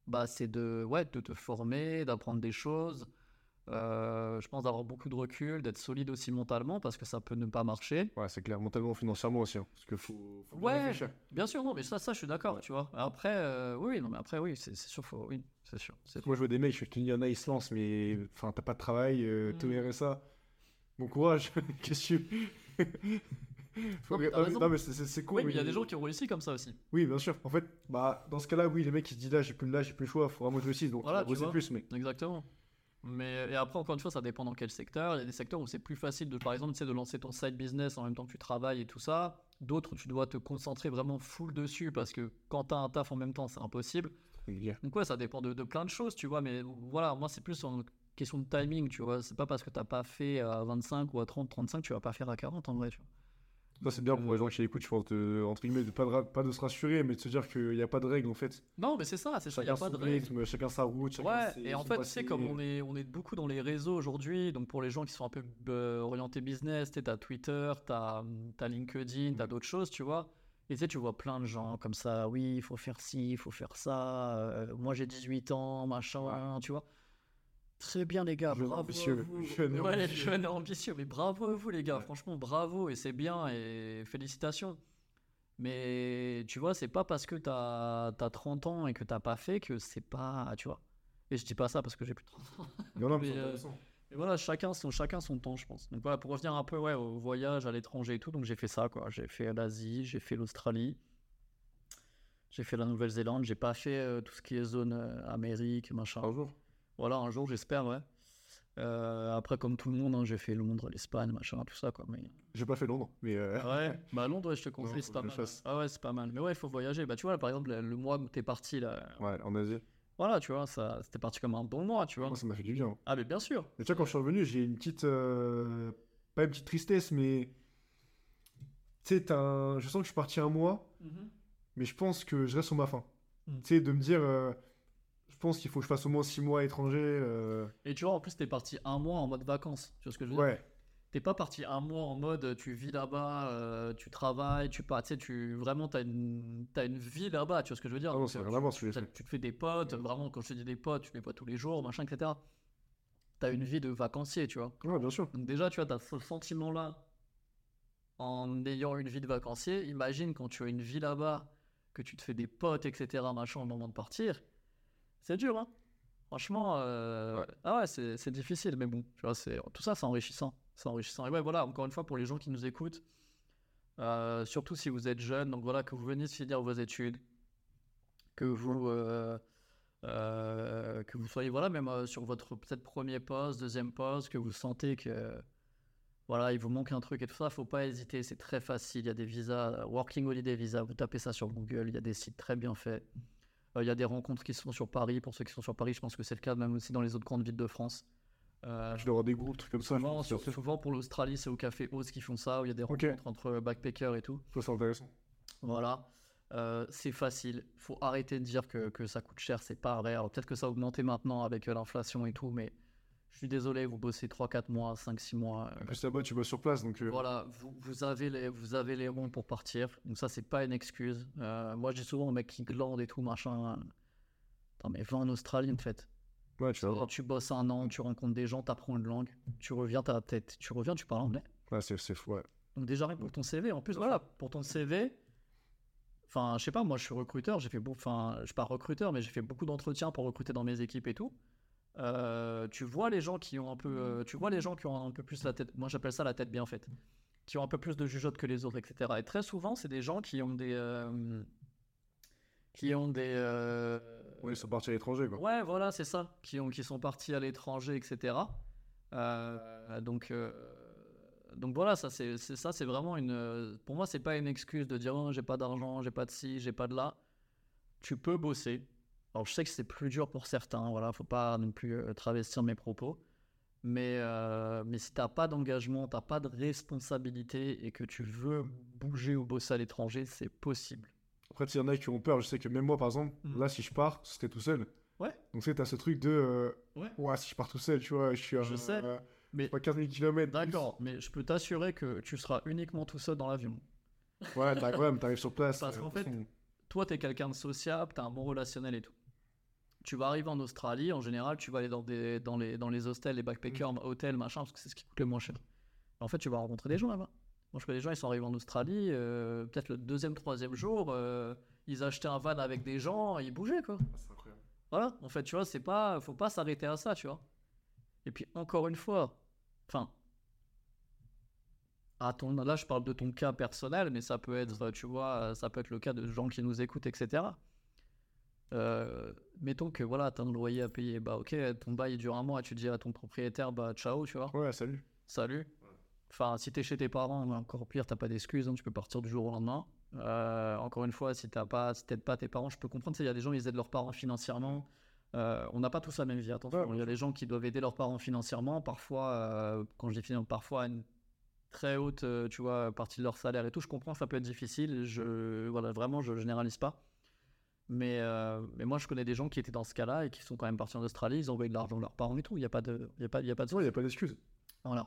bah c'est de, ouais, de te former, d'apprendre des choses. Euh, je pense d'avoir beaucoup de recul, d'être solide aussi mentalement parce que ça peut ne pas marcher. Ouais, c'est clair, mentalement, financièrement aussi. hein, parce que faut, faut Ouais. Bien sûr, non, mais ça, ça, je suis d'accord, Ouais. tu vois. Après, euh, oui, non, mais après, oui, c'est sûr, faut, oui, c'est sûr. Moi, je vois des mecs, je te dis, il y en a, ils se lancent, mais enfin, t'as pas de travail, euh, Mm. t'es au RSA. Bon courage, qu'est-ce que tu. Faut- Non, Ah, non, mais c'est- cool. Oui, mais il y a des gens qui ont réussi comme ça aussi. Oui, bien sûr. En fait, bah, dans ce cas-là, oui, les mecs, ils se disent là, j'ai plus, là, j'ai plus le choix, faut vraiment que je réussisse, donc Voilà, tu plus, mais. Exactement. Mais et après, encore une fois, ça dépend dans quel secteur. Il y a des secteurs où c'est plus facile de, par exemple, de lancer ton side business en même temps que tu travailles et tout ça. D'autres, tu dois te concentrer vraiment full dessus parce que quand tu as un taf en même temps, c'est impossible. Donc ouais, ça dépend de, de plein de choses, tu vois. Mais voilà, moi, c'est plus une question de timing, tu vois. C'est pas parce que t'as pas fait à 25 ou à 30, 35, tu vas pas faire à 40 en vrai, tu vois. Ça, c'est bien pour les gens qui écoutent, je pense, de, entre guillemets, de pas, de, pas de se rassurer, mais de se dire qu'il n'y a pas de règles, en fait. Non, mais c'est ça, c'est ça, il n'y Chacun a pas de règle. rythme, chacun sa route, chacun Ouais, ses- et en fait, tu sais, comme on est, on est beaucoup dans les réseaux aujourd'hui, donc pour les gens qui sont un peu euh, orientés business, tu as Twitter, tu as, LinkedIn, tu as d'autres choses, tu vois. Et tu sais, tu vois plein de gens comme ça, oui, il faut faire ci, il faut faire ça, euh, moi j'ai 18 ans, machin, tu vois. Très bien, les gars, Jeune bravo. à ambitieux, vous. jeune ouais, ambitieux. jeune et ambitieux, mais bravo à vous, les gars, Ouais. franchement, bravo, et c'est bien, et félicitations. Mais tu vois, c'est pas parce que t'as as 30 ans et que t'as pas fait que c'est pas. Tu vois. Et je dis pas ça parce que j'ai plus de 30 ans. Non, non, mais Mais, c'est euh. Et voilà, chacun son, chacun son temps, je pense. Donc voilà, pour revenir un peu ouais, au voyage à l'étranger et tout, donc j'ai fait ça, quoi. J'ai fait l'Asie, j'ai fait l'Australie, j'ai fait la Nouvelle-Zélande, j'ai pas fait euh, tout ce qui est zone euh, Amérique, machin. Un jour. Voilà, un jour, j'espère, ouais. Euh, après, comme tout le monde, hein, j'ai fait Londres, l'Espagne, machin, tout ça, quoi. Mais... J'ai pas fait Londres, mais. euh, Ouais, bah Londres, ouais, je te conseille, c'est pas mal. fasse. Ah ouais, c'est pas mal. Mais ouais, il faut voyager. Bah tu vois, là, par exemple, le mois où t'es parti, là, Ouais, en Asie. voilà, tu vois, ça, c'était parti comme un bon mois, tu vois. Moi, ça m'a fait du bien. Ah, mais bien sûr. Et tu vois, quand je suis revenu, j'ai une petite. euh, Pas une petite tristesse, mais. Tu sais, un- je sens que je suis parti un mois, mais je pense que je reste sur ma faim. Mm. Tu sais, de me dire. Je pense qu'il faut que je fasse au moins 6 mois à l'étranger. euh, Et tu vois, en plus, t'es parti un mois en mode vacances. Tu vois ce que je veux dire? Ouais, T'es pas parti un mois en mode tu vis là-bas, euh, tu travailles, tu pars, tu sais, tu vraiment t'as une, t'as une vie là-bas, tu vois ce que je veux dire? Ah non, euh, n'a rien à voir ce que j'ai tu, fait. tu te fais des potes, vraiment, quand je te dis des potes, tu les vois tous les jours, machin, etc. T'as une vie de vacancier, tu vois. Ouais, bien sûr. Donc déjà, tu vois, tu as ce sentiment-là en ayant une vie de vacancier. Imagine quand tu as une vie là-bas, que tu te fais des potes, etc., machin, au moment de partir. C'est dur, hein Franchement, euh, Ouais. ah ouais, c'est difficile, mais bon, tu vois, tout ça, c'est enrichissant. C'est enrichissant. Et ouais, voilà, encore une fois, pour les gens qui nous écoutent, euh, surtout si vous êtes jeune, donc voilà, que vous venez de finir vos études, que vous, euh, euh, que vous soyez, voilà, même sur votre peut-être premier poste, deuxième poste, que vous sentez que, voilà, il vous manque un truc et tout ça, faut pas hésiter, c'est très facile. Il y a des visas, Working Holiday Visa, vous tapez ça sur Google, il y a des sites très bien faits. Euh, il y a des rencontres qui se font sur Paris. Pour ceux qui sont sur Paris, je pense que c'est le cas même aussi dans les autres grandes villes de France. Euh, Je dois avoir des groupes, trucs comme ça. souvent, sur- pour l'Australie, c'est au Café Oz qui font ça, où il y a des rencontres entre backpackers et tout. Ça, c'est intéressant. Voilà. Euh, c'est facile. faut arrêter de dire que, que ça coûte cher, c'est pas vrai. Alors peut-être que ça a augmenté maintenant avec l'inflation et tout, mais je suis désolé, vous bossez 3-4 mois, 5-6 mois. euh, En plus, là-bas, tu bosses sur place, donc. euh, voilà, vous, vous avez les, vous avez les ronds pour partir. Donc ça, c'est pas une excuse. Euh, moi, dis souvent aux mecs qui glandent et tout, machin. Attends, mais va en Australie, en fait. Ouais, tu Quand tu bosses un an, tu rencontres des gens, tu apprends une langue, tu reviens, tu reviens, tu parles anglais. Ouais, c'est fou, ouais. Donc déjà rien pour ton CV. En plus, voilà, pour ton CV. Enfin, je sais pas, moi, je suis recruteur. J'ai fait enfin, je suis pas recruteur, mais j'ai fait beaucoup d'entretiens pour recruter dans mes équipes et tout. Euh, tu vois les gens qui ont un peu, euh, tu vois les gens qui ont un peu plus la tête. Moi, j'appelle ça la tête bien faite, qui ont un peu plus de jugeote que les autres, etc. Et très souvent, c'est des gens qui ont des, euh, qui ont des, Ouais, ils sont partis à l'étranger, quoi. Ouais, voilà, c'est ça. Qui, ont, qui sont partis à l'étranger, etc. Donc, donc voilà, ça c'est ça, c'est vraiment une. Pour moi, c'est pas une excuse de dire oh, j'ai pas d'argent, j'ai pas de ci, j'ai pas de là. Tu peux bosser. Alors, je sais que c'est plus dur pour certains. Voilà, faut pas non plus euh, travestir mes propos. Mais, euh, mais si t'as pas d'engagement, t'as pas de responsabilité et que tu veux bouger ou bosser à l'étranger, c'est possible. Après, il y en a qui ont peur. Je sais que même moi, par exemple, Mhm. là, si je pars, ce serait tout seul. Ouais. Donc, tu sais, t'as ce truc de. euh, Ouais. Ouais, si je pars tout seul, tu vois, je suis à. Je sais, mais- pas 15 000 km. D'accord, mais je peux t'assurer que tu seras uniquement tout seul dans l'avion. Ouais, t'as quand même, t'arrives sur place. Parce qu'en fait, Toi, tu es quelqu'un de sociable, tu as un bon relationnel et tout. Tu vas arriver en Australie, en général, tu vas aller dans, des, dans, les, dans les hostels, les backpackers, hôtels, machin, parce que c'est ce qui coûte le moins cher. En fait, tu vas rencontrer des gens là-bas. Moi, je connais des gens, ils sont arrivés en Australie, euh, peut-être le deuxième, troisième jour, euh, ils achetaient un van avec des gens, et ils bougeaient, quoi. ah, c'est incroyable. Voilà, en fait, tu vois, c'est pas, faut pas s'arrêter à ça, tu vois. Et puis, encore une fois, enfin, à ton, là, je parle de ton cas personnel, mais ça peut être, tu vois, ça peut être le cas de gens qui nous écoutent, etc. Euh, mettons que, voilà, t'as un loyer à payer, bah, ok, ton bail dure un mois, tu dis à ton propriétaire, bah, ciao, tu vois, Ouais, salut. salut. Enfin, si t'es chez tes parents, encore pire, t'as pas d'excuses, hein, tu peux partir du jour au lendemain. Euh, encore une fois, si t'as pas, si t'aides pas tes parents, je peux comprendre. Il y a des gens, ils aident leurs parents financièrement. Euh, on n'a pas tous la même vie, attention. Ouais, Il y a des gens qui doivent aider leurs parents financièrement. Parfois, quand je dis financièrement, parfois une très haute, tu vois, partie de leur salaire et tout. Je comprends, ça peut être difficile. Je, voilà, vraiment, je généralise pas. Mais, euh, mais moi, je connais des gens qui étaient dans ce cas-là et qui sont quand même partis en Australie. Ils ont envoyé de l'argent à leurs parents et tout. Il n'y a pas de, il y a pas, il y a pas de Ouais, y a pas d'excuse. voilà.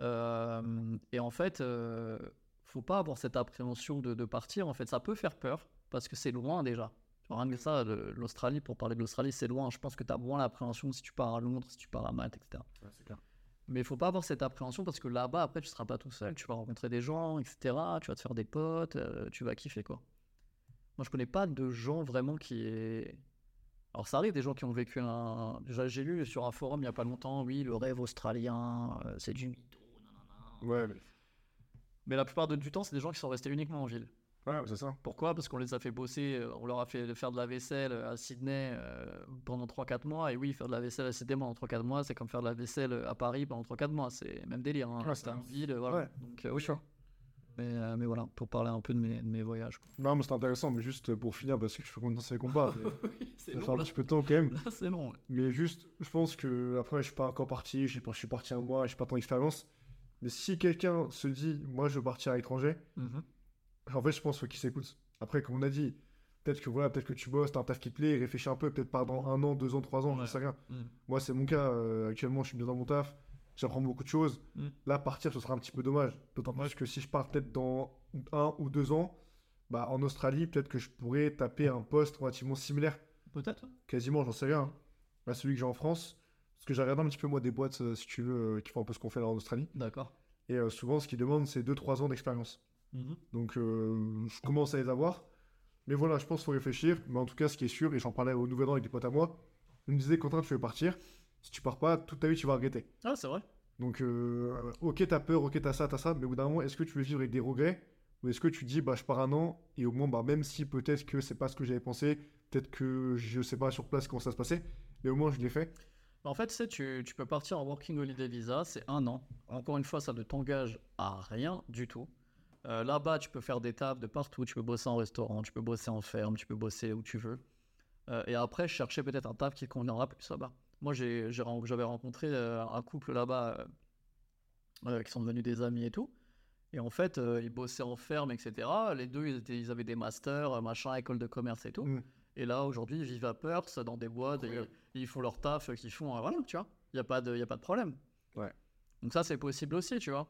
Euh, et en fait, euh, faut pas avoir cette appréhension de, de partir. En fait, ça peut faire peur parce que c'est loin déjà. Rien que ça, l'Australie, pour parler de l'Australie, c'est loin. Je pense que tu as moins l'appréhension si tu pars à Londres, si tu pars à Malte, etc. c'est clair. Mais il faut pas avoir cette appréhension parce que là-bas, après, tu seras pas tout seul. Tu vas rencontrer des gens, etc. Tu vas te faire des potes, euh, tu vas kiffer quoi. Moi, je connais pas de gens vraiment qui. Alors, ça arrive des gens qui ont vécu un. Déjà, j'ai lu sur un forum il y a pas longtemps, oui, le rêve australien, euh, c'est du mytho, nanana. Ouais, mais. Mais la plupart de- du temps, c'est des gens qui sont restés uniquement en ville. Ouais, c'est ça. Pourquoi? Parce qu'on les a fait bosser, euh, on leur a fait faire de la vaisselle à Sydney euh, pendant 3-4 mois. Et oui, faire de la vaisselle à Sydney pendant 3-4 mois, c'est comme faire de la vaisselle à Paris pendant 3-4 mois. C'est même délire. Hein. Ouais, c'est un- ville, voilà. Ouais. Donc, euh, oui. Mais, euh, mais voilà, pour parler un peu de mes, de mes voyages. quoi. Non, mais c'est intéressant, mais juste pour finir, parce que je fais commencer les combats. mais c'est Ça fait long, un là. petit peu de temps quand même. C'est long. ouais. Mais juste, je pense que après, je suis pas encore parti, je sais pas, je suis parti un mois, j'ai pas tant d'expérience. Mais si quelqu'un se dit, moi je veux partir à l'étranger, Mhm. en fait, je pense qu'il faut qu'il s'écoute. Après, comme on a dit, peut-être que voilà, peut-être que tu bosses, t'as un taf qui te plaît, réfléchis un peu, peut-être pas dans un an, deux ans, trois ans, Ouais. je sais rien. Mhm. Moi, c'est mon cas. euh, actuellement, je suis bien dans mon taf, j'apprends beaucoup de choses. Mm. Là, partir, ce sera un petit peu dommage. D'autant plus que si je pars peut-être dans un ou deux ans, bah, en Australie, peut-être que je pourrais taper un poste relativement similaire Peut-être. quasiment, j'en sais rien, hein, à celui que j'ai en France. Parce que j'ai regardé un petit peu, moi, des boîtes, euh, si tu veux, euh, qui font un peu ce qu'on fait là en Australie. D'accord. Et euh, souvent, ce qu'ils demandent, c'est 2-3 ans d'expérience. Mhm. Donc, euh, je commence à les avoir. Mais voilà, je pense qu'il faut réfléchir. Mais en tout cas, ce qui est sûr, et j'en parlais au Nouvel An avec des potes à moi, ils me disaient, Quentin, tu veux partir? Si tu pars pas, toute ta vie, tu vas regretter. Ah, c'est vrai. Donc, euh, ok, t'as peur, ok, t'as ça, t'as ça, mais au bout d'un moment, est-ce que tu veux vivre avec des regrets Ou est-ce que tu dis, bah, je pars un an, et au moins, bah, même si peut-être que c'est pas ce que j'avais pensé, peut-être que je sais pas sur place comment ça se passait, mais au moins, je l'ai fait. En fait, tu sais, tu, tu peux partir en Working Holiday Visa, c'est un an. Encore une fois, ça ne t'engage à rien du tout. Euh, Là-bas, tu peux faire des tables de partout, tu peux bosser en restaurant, tu peux bosser en ferme, tu peux bosser où tu veux. Euh, et après, chercher peut-être un taf qui te conviendra plus là-bas. Moi, j'avais rencontré euh, un couple là-bas euh, euh, qui sont devenus des amis et tout. Et en fait, euh, ils bossaient en ferme, etc. Les deux, ils, étaient- ils avaient des masters, machin, école de commerce et tout. Mm. Et là, aujourd'hui, ils vivent à Perth, dans des boîtes, et, ils font leur taf qu'ils font, euh, voilà, tu vois. Il n'y a, pas de- y a pas de problème. Ouais. Donc ça, c'est possible aussi, tu vois.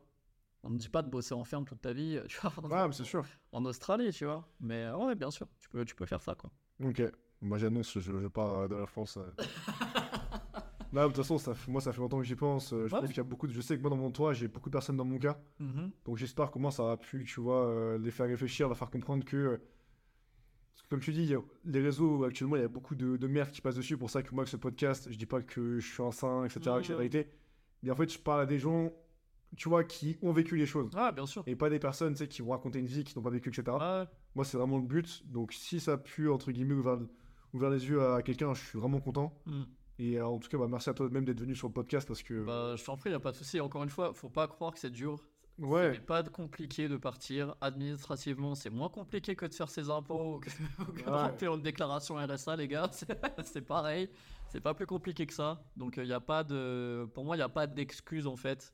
On ne dit pas de bosser en ferme toute ta vie, tu vois, mais c'est sûr. en Australie, tu vois. Mais ouais, bien sûr, tu peux, tu peux faire ça, quoi. Ok. Moi, j'annonce, je, je pars de la France. Là, de toute façon, ça, moi, ça fait longtemps que j'y pense. euh, Je Ouais. pense qu'il y a beaucoup de... Je sais que moi, dans mon toit, j'ai beaucoup de personnes dans mon cas. Donc j'espère comment ça a pu, tu vois, euh, les faire réfléchir, leur faire comprendre que, euh, parce que comme tu dis, les réseaux actuellement, il y a beaucoup de, de merde qui passe dessus. Pour ça que moi, avec ce podcast, je dis pas que je suis un saint, etc., que c'est la Mhm. vérité. Mais en fait, je parle à des gens, tu vois, qui ont vécu les choses. Ah, bien sûr. Et pas des personnes, tu sais, qui vont raconter une vie qu'ils n'ont pas vécu, etc. Moi, c'est vraiment le but. Donc si ça a pu, entre guillemets, ouvrir, ouvrir les yeux à quelqu'un, je suis vraiment content. Mm. Et euh, en tout cas, bah, merci à toi même d'être venu sur le podcast parce que... Bah, je t'en prie, il a pas de souci. Encore une fois, faut pas croire que c'est dur. ouais, C'est pas de compliqué de partir. Administrativement, c'est moins compliqué que de faire ses impôts ou que, ou que de Ouais. remplir une déclaration RSA, les gars. C'est pareil. C'est pas plus compliqué que ça. Donc, il y a pas de. Pour moi, il n'y a pas d'excuses en fait.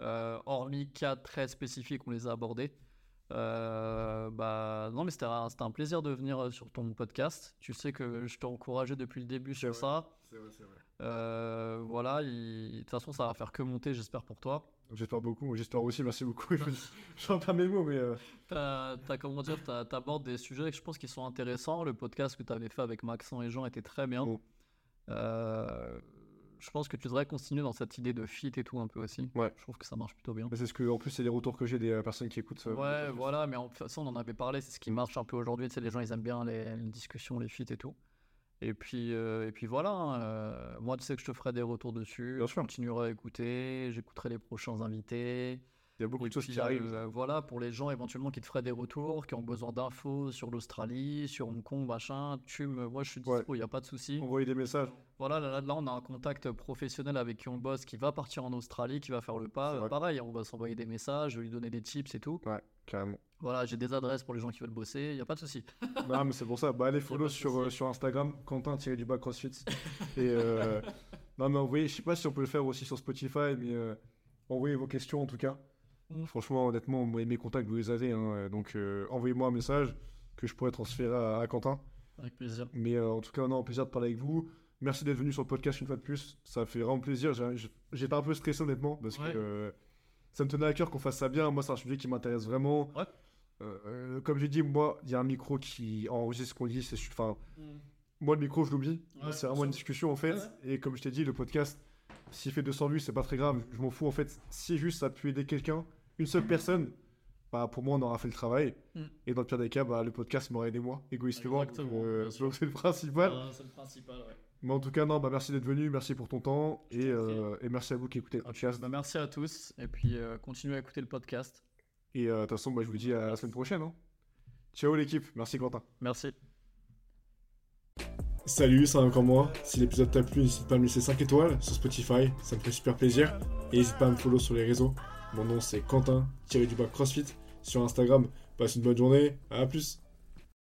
Euh, hormis cas très spécifiques, on les a abordés. Euh, bah, non, mais c'était un, plaisir de venir euh, sur ton podcast. Tu sais que je t'ai encouragé depuis le début sur ça. C'est vrai, c'est vrai. Euh, voilà, il- de toute façon, ça va faire que monter, j'espère pour toi. J'espère beaucoup, j'espère aussi, merci beaucoup. je pas mes mots, mais... euh, T'as, comment dire, t'abordes des sujets que je pense qui sont intéressants. Le podcast que tu avais fait avec Maxent et Jean était très bien. Oh. Euh, je pense que tu devrais continuer dans cette idée de fit et tout un peu aussi. Ouais. Je trouve que ça marche plutôt bien. Mais c'est ce que, en plus, c'est les retours que j'ai des euh, personnes qui écoutent. euh, Ouais, voilà, mais en- de toute façon, on en avait parlé, c'est ce qui marche un peu aujourd'hui. Tu sais, les gens, ils aiment bien les, les discussions, les feats et tout. Et puis, euh, et puis voilà, hein, euh, moi, tu sais que je te ferai des retours dessus. Bien je sûr. continuerai à écouter, j'écouterai les prochains invités. Il y a beaucoup Et de choses puis, qui arrivent. euh, voilà, pour les gens éventuellement qui te feraient des retours, qui ont besoin d'infos sur l'Australie, sur Hong Kong, machin, tu me, moi je suis Ouais. dispo, il n'y a pas de souci. Envoyer des messages. Voilà, là, là, là, on a un contact professionnel avec qui on bosse, qui va partir en Australie, qui va faire le pas. Pareil, on va s'envoyer des messages, je vais lui donner des tips et tout. Ouais, carrément. Voilà, j'ai des adresses pour les gens qui veulent bosser, il n'y a pas de souci. non, mais c'est pour ça. Bah, allez, follow sur, euh, sur Instagram, Quentin-du-bas CrossFit. Et euh, non, mais envoyez, je sais pas si on peut le faire aussi sur Spotify, mais euh, envoyez vos questions en tout cas. Mm. Franchement, honnêtement, mes contacts, vous les avez. hein, euh, donc, euh, envoyez-moi un message que je pourrais transférer à, à Quentin. Avec plaisir. Mais euh, en tout cas, non, un plaisir de parler avec vous. Merci d'être venu sur le podcast une fois de plus. Ça fait vraiment plaisir. J'étais un peu stressé, honnêtement, parce Ouais. que euh, ça me tenait à cœur qu'on fasse ça bien. Moi, c'est un sujet qui m'intéresse vraiment. Ouais. Comme j'ai dit, moi, il y a un micro qui enregistre ce qu'on dit. c'est- Enfin, moi, le micro, je l'oublie. Ouais, c'est vraiment une discussion, en fait. Et comme je t'ai dit, le podcast, s'il fait 200 vues, c'est pas très grave. Je m'en fous, en fait. Si juste ça a pu aider quelqu'un, une seule personne, bah, pour moi, on aura fait le travail. Mm. Et dans le pire des cas, bah, le podcast m'aurait aidé moi, égoïstement. Euh, c'est le principal. Ah, c'est le principal, ouais. Mais en tout cas, non, bah, merci d'être venu, merci pour ton temps. Je Et, euh, et merci à vous qui écoutez le podcast. Bah, merci à tous, et puis euh, continuez à écouter le podcast. Et euh, de toute façon, bah, je vous dis à la semaine prochaine. hein. Ciao l'équipe, merci Quentin. Merci. Salut, c'est encore moi. Si l'épisode t'a plu, n'hésite pas à me laisser 5 étoiles sur Spotify, ça me fait super plaisir. Et n'hésite pas à me follow sur les réseaux. Mon nom c'est Quentin, tiré du CrossFit sur Instagram. Passe une bonne journée, à plus.